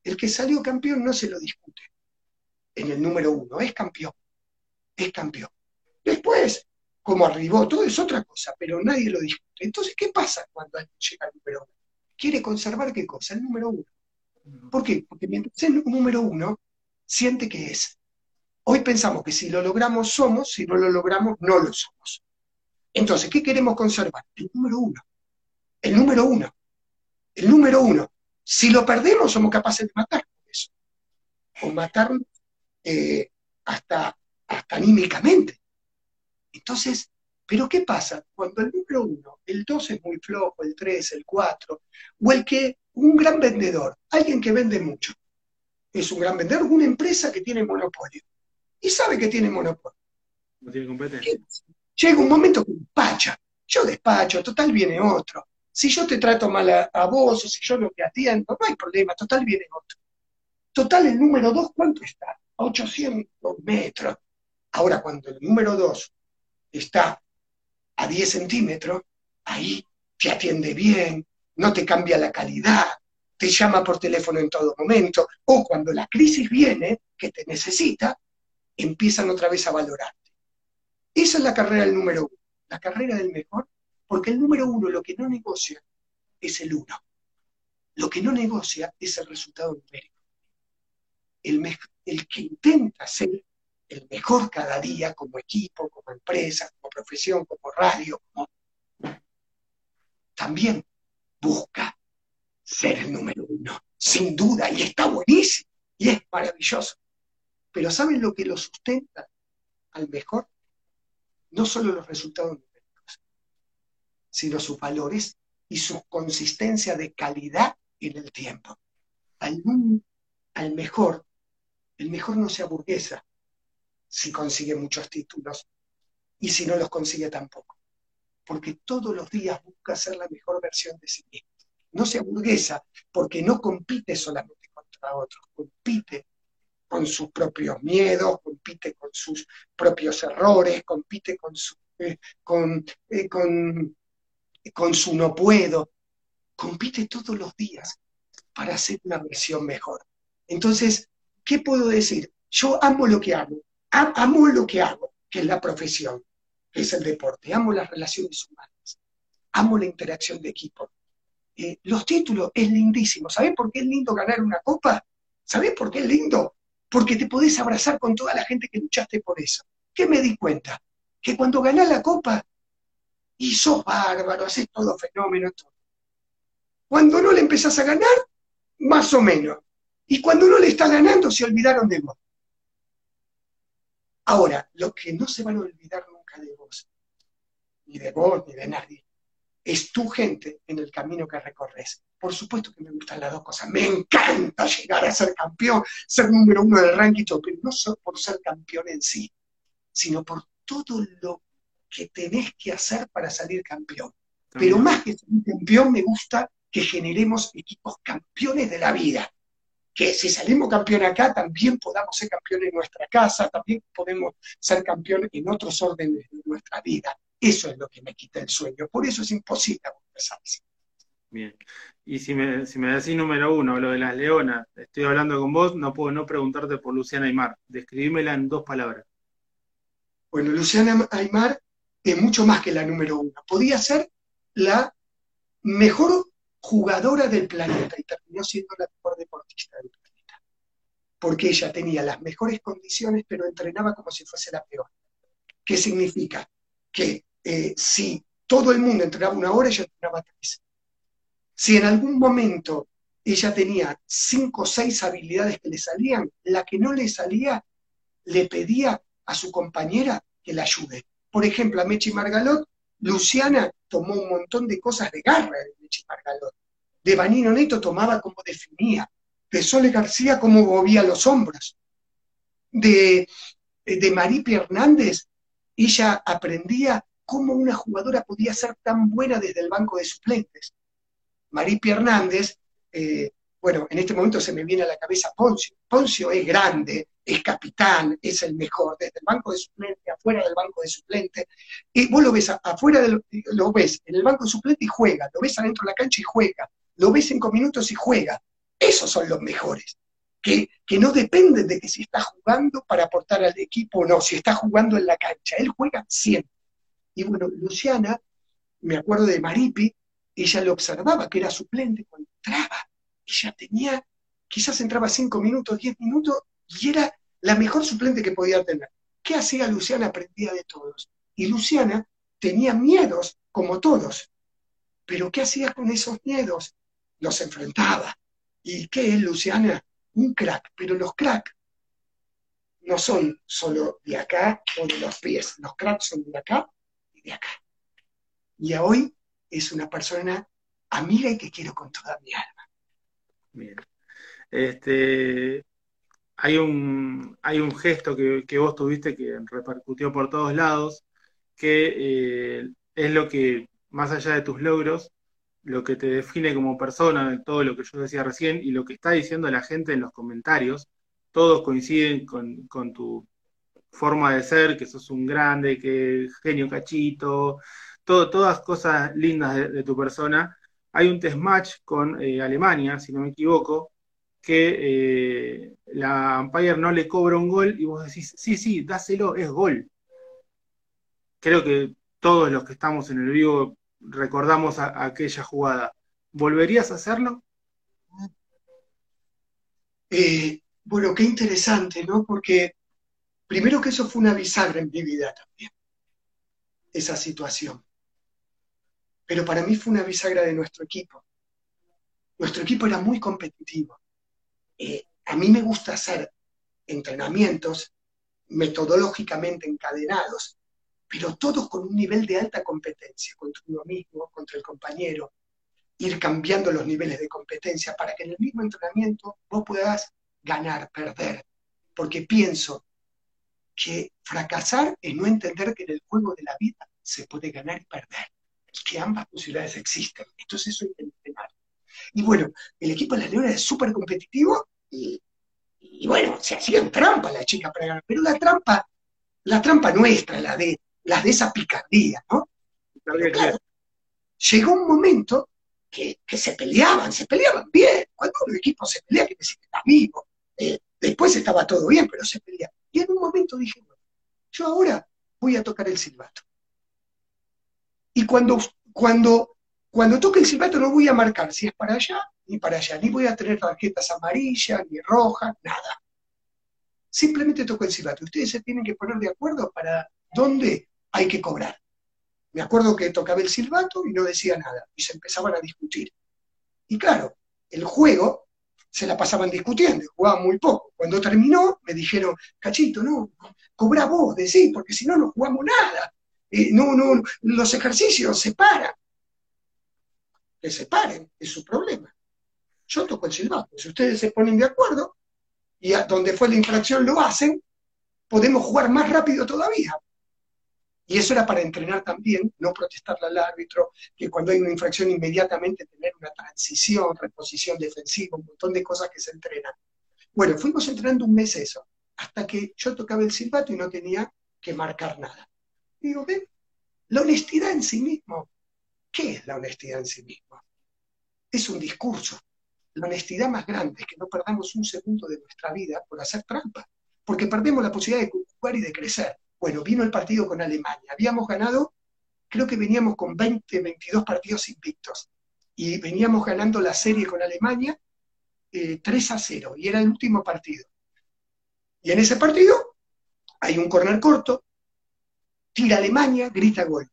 El que salió campeón no se lo discute. En el número uno es campeón. Es campeón. Después, como arribó, todo es otra cosa, pero nadie lo discute. Entonces, ¿qué pasa cuando alguien llega al número uno? Quiere conservar qué cosa? El número uno. ¿Por qué? Porque mientras el número uno siente que es. Hoy pensamos que si lo logramos somos, si no lo logramos no lo somos. Entonces, ¿qué queremos conservar? El número uno. El número uno. El número uno. Si lo perdemos, somos capaces de matar eso. O matarnos eh, hasta, hasta anímicamente. Entonces, ¿pero qué pasa? Cuando el número uno, el dos es muy flojo, el tres, el cuatro, o el que, un gran vendedor, alguien que vende mucho, es un gran vendedor, una empresa que tiene monopolio, y sabe que tiene monopolio. No tiene competencia. Llega un momento que despacha, yo despacho, total viene otro. Si yo te trato mal a, vos o si yo no te atiendo, no hay problema, total viene otro. Total, el número dos, ¿cuánto está? A 800 metros. Ahora, cuando el número dos está a 10 centímetros, ahí te atiende bien, no te cambia la calidad, te llama por teléfono en todo momento, o cuando la crisis viene, que te necesita, empiezan otra vez a valorarte. Esa es la carrera del número uno, la carrera del mejor, porque el número uno lo que no negocia es el uno. Lo que no negocia es el resultado numérico. El, el que intenta ser el mejor cada día como equipo, como empresa, como profesión, como radio, como... también busca ser el número uno, sin duda, y está buenísimo, y es maravilloso. Pero ¿saben lo que lo sustenta al mejor? No solo los resultados numéricos, sino sus valores y su consistencia de calidad en el tiempo. Al, al mejor, el mejor no se aburguesa, si consigue muchos títulos y si no los consigue tampoco. Porque todos los días busca ser la mejor versión de sí mismo. No se aburguesa porque no compite solamente contra otros, compite con sus propios miedos, compite con sus propios errores, compite con su, eh, con, eh, con, con su no puedo, compite todos los días para hacer una versión mejor. Entonces, ¿qué puedo decir? Yo amo lo que hago, amo lo que hago, que es la profesión, que es el deporte, amo las relaciones humanas, amo la interacción de equipo. Eh, los títulos es lindísimo. ¿Sabés por qué es lindo ganar una copa? ¿Sabés por qué es lindo? Porque te podés abrazar con toda la gente que luchaste por eso. ¿Qué me di cuenta? Que cuando ganás la copa, y bárbaro, haces todo fenómeno, todo. Cuando no le empezás a ganar, más o menos. Y cuando no le está ganando, se olvidaron de vos. Ahora, lo que no se van a olvidar nunca de vos, ni de vos, ni de nadie, es tu gente en el camino que recorres. Por supuesto que me gustan las dos cosas. Me encanta llegar a ser campeón, ser número uno del ranking, pero no solo por ser campeón en sí, sino por todo lo que tenés que hacer para salir campeón. Pero más que ser campeón, me gusta que generemos equipos campeones de la vida que si salimos campeón acá, también podamos ser campeones en nuestra casa, también podemos ser campeones en otros órdenes de nuestra vida. Eso es lo que me quita el sueño. Por eso es imposible conversarse. Bien. Y si me, si me decís número uno, lo de las leonas, estoy hablando con vos, no puedo no preguntarte por Luciana Aymar. Describímela en dos palabras. Bueno, Luciana Aymar es mucho más que la número uno. Podía ser la mejor jugadora del planeta y terminó siendo la mejor deportista del planeta. Porque ella tenía las mejores condiciones, pero entrenaba como si fuese la peor. ¿Qué significa? Que eh, si todo el mundo entrenaba una hora, ella entrenaba tres. Si en algún momento ella tenía cinco o seis habilidades que le salían, la que no le salía le pedía a su compañera que la ayude. Por ejemplo, a Mechi Margalot, Luciana tomó un montón de cosas de garra de Mechi Margalot. De Vanino Neto tomaba como definía. De Sole García como movía los hombros. De, de Maripi Hernández, ella aprendía cómo una jugadora podía ser tan buena desde el banco de suplentes. Maripi Hernández, eh, bueno, en este momento se me viene a la cabeza Poncio. Poncio es grande, es capitán, es el mejor, desde el banco de suplente, afuera del banco de suplente. Y vos lo ves afuera, lo ves en el banco de suplente y juega, lo ves adentro de la cancha y juega, lo ves cinco minutos y juega. Esos son los mejores. Que, que, no dependen de que si está jugando para aportar al equipo o no, si está jugando en la cancha. Él juega siempre. Y bueno, Luciana, me acuerdo de Maripi, ella lo observaba, que era suplente cuando entraba. Ella tenía, quizás entraba cinco minutos, diez minutos, y era la mejor suplente que podía tener. ¿Qué hacía Luciana? Aprendía de todos. Y Luciana tenía miedos, como todos. Pero ¿qué hacía con esos miedos? Los enfrentaba. ¿Y qué es, Luciana? Un crack. Pero los cracks no son solo de acá o de los pies. Los cracks son de acá de acá. Y hoy es una persona amiga y que quiero con toda mi alma. Bien. Este, hay un, hay un gesto que, vos tuviste que repercutió por todos lados, que eh, es lo que, más allá de tus logros, lo que te define como persona, todo lo que yo decía recién, y lo que está diciendo la gente en los comentarios, todos coinciden con, tu forma de ser, que sos un grande, que genio cachito, todas cosas lindas de, tu persona. Hay un test match con eh, Alemania, si no me equivoco, que eh, la umpire no le cobra un gol y vos decís, sí, sí, dáselo, es gol. Creo que todos los que estamos en el vivo recordamos aquella jugada. ¿Volverías a hacerlo? Eh, bueno, qué interesante, ¿no? Porque primero que eso fue una bisagra en mi vida también, esa situación. Pero para mí fue una bisagra de nuestro equipo. Nuestro equipo era muy competitivo. Eh, a mí me gusta hacer entrenamientos metodológicamente encadenados, pero todos con un nivel de alta competencia contra uno mismo, contra el compañero, ir cambiando los niveles de competencia para que en el mismo entrenamiento vos puedas ganar, perder, porque pienso que fracasar es no entender que en el juego de la vida se puede ganar y perder, que ambas posibilidades existen. Entonces eso que entrenar. Y bueno, el equipo de la Leones es súper competitivo y, bueno, se hacían trampa la chica para ganar, pero la trampa, la trampa nuestra, la de, las de esa picardía, ¿no? llegó un momento que, se peleaban, se peleaban bien. Cuando un equipo se pelea, que decir que está vivo. Eh, después estaba todo bien, pero se peleaba. Y en un momento dije, yo ahora voy a tocar el silbato. Y cuando, cuando, cuando toque el silbato no voy a marcar si es para allá ni para allá, ni voy a tener tarjetas amarillas, ni rojas, nada. Simplemente toco el silbato. Ustedes se tienen que poner de acuerdo para dónde hay que cobrar. Me acuerdo que tocaba el silbato y no decía nada, y se empezaban a discutir. Y claro, el juego se la pasaban discutiendo, jugaban muy poco. Cuando terminó, me dijeron, Cachito, no, cobra vos, decís, porque si no, no jugamos nada. Eh, no, no, los ejercicios se paran. Que se paren, es su problema. Yo toco el silbato. Si ustedes se ponen de acuerdo y donde fue la infracción lo hacen, podemos jugar más rápido todavía. Y eso era para entrenar también, no protestarle al árbitro, que cuando hay una infracción inmediatamente tener una transición, reposición defensiva, un montón de cosas que se entrenan. Bueno, fuimos entrenando un mes eso, hasta que yo tocaba el silbato y no tenía que marcar nada. Digo, ¿ven? La honestidad en sí mismo. ¿Qué es la honestidad en sí mismo? Es un discurso. La honestidad más grande es que no perdamos un segundo de nuestra vida por hacer trampa, porque perdemos la posibilidad de jugar y de crecer. Bueno, vino el partido con Alemania. Habíamos ganado, creo que veníamos con 20, 22 partidos invictos. Y veníamos ganando la serie con Alemania 3 eh, a 0. Y era el último partido. Y en ese partido hay un corner corto, tira Alemania, grita gol.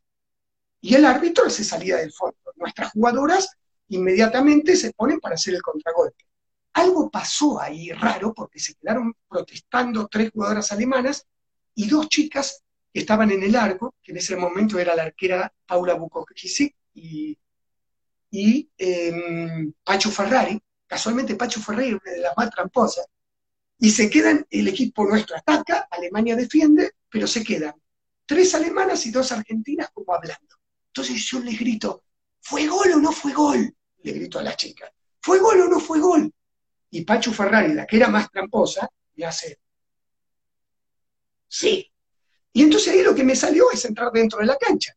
Y el árbitro se salía del fondo. Nuestras jugadoras inmediatamente se ponen para hacer el contragolpe. Algo pasó ahí raro porque se quedaron protestando tres jugadoras alemanas y dos chicas que estaban en el arco, que en ese momento era la arquera Paula Bukowski y, y em, Pacho Ferrari, casualmente Pacho Ferrari una de las más tramposas, y se quedan, el equipo nuestro ataca, Alemania defiende, pero se quedan tres alemanas y dos argentinas como hablando. Entonces yo les grito, ¿fue gol o no fue gol? Le grito a las chicas, ¿fue gol o no fue gol? Y Pacho Ferrari, la que era más tramposa, me hace, Sí. Y entonces ahí lo que me salió es entrar dentro de la cancha.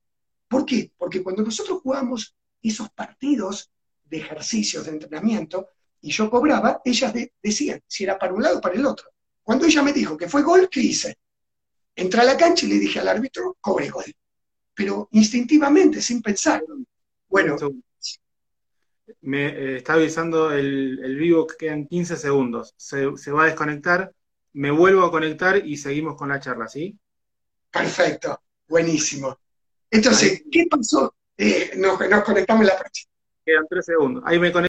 ¿Por qué? Porque cuando nosotros jugamos esos partidos de ejercicios, de entrenamiento, y yo cobraba, ellas decían si era para un lado o para el otro. Cuando ella me dijo que fue gol, ¿qué hice? Entré a la cancha y le dije al árbitro, cobre gol. Pero instintivamente, sin pensar. Bueno. Me eh, está avisando el, vivo que quedan 15 segundos. Se, se va a desconectar me vuelvo a conectar y seguimos con la charla, ¿sí? Perfecto, buenísimo. Entonces, ¿qué pasó? Eh, nos, nos conectamos en la próxima. Quedan tres segundos. Ahí me conecto.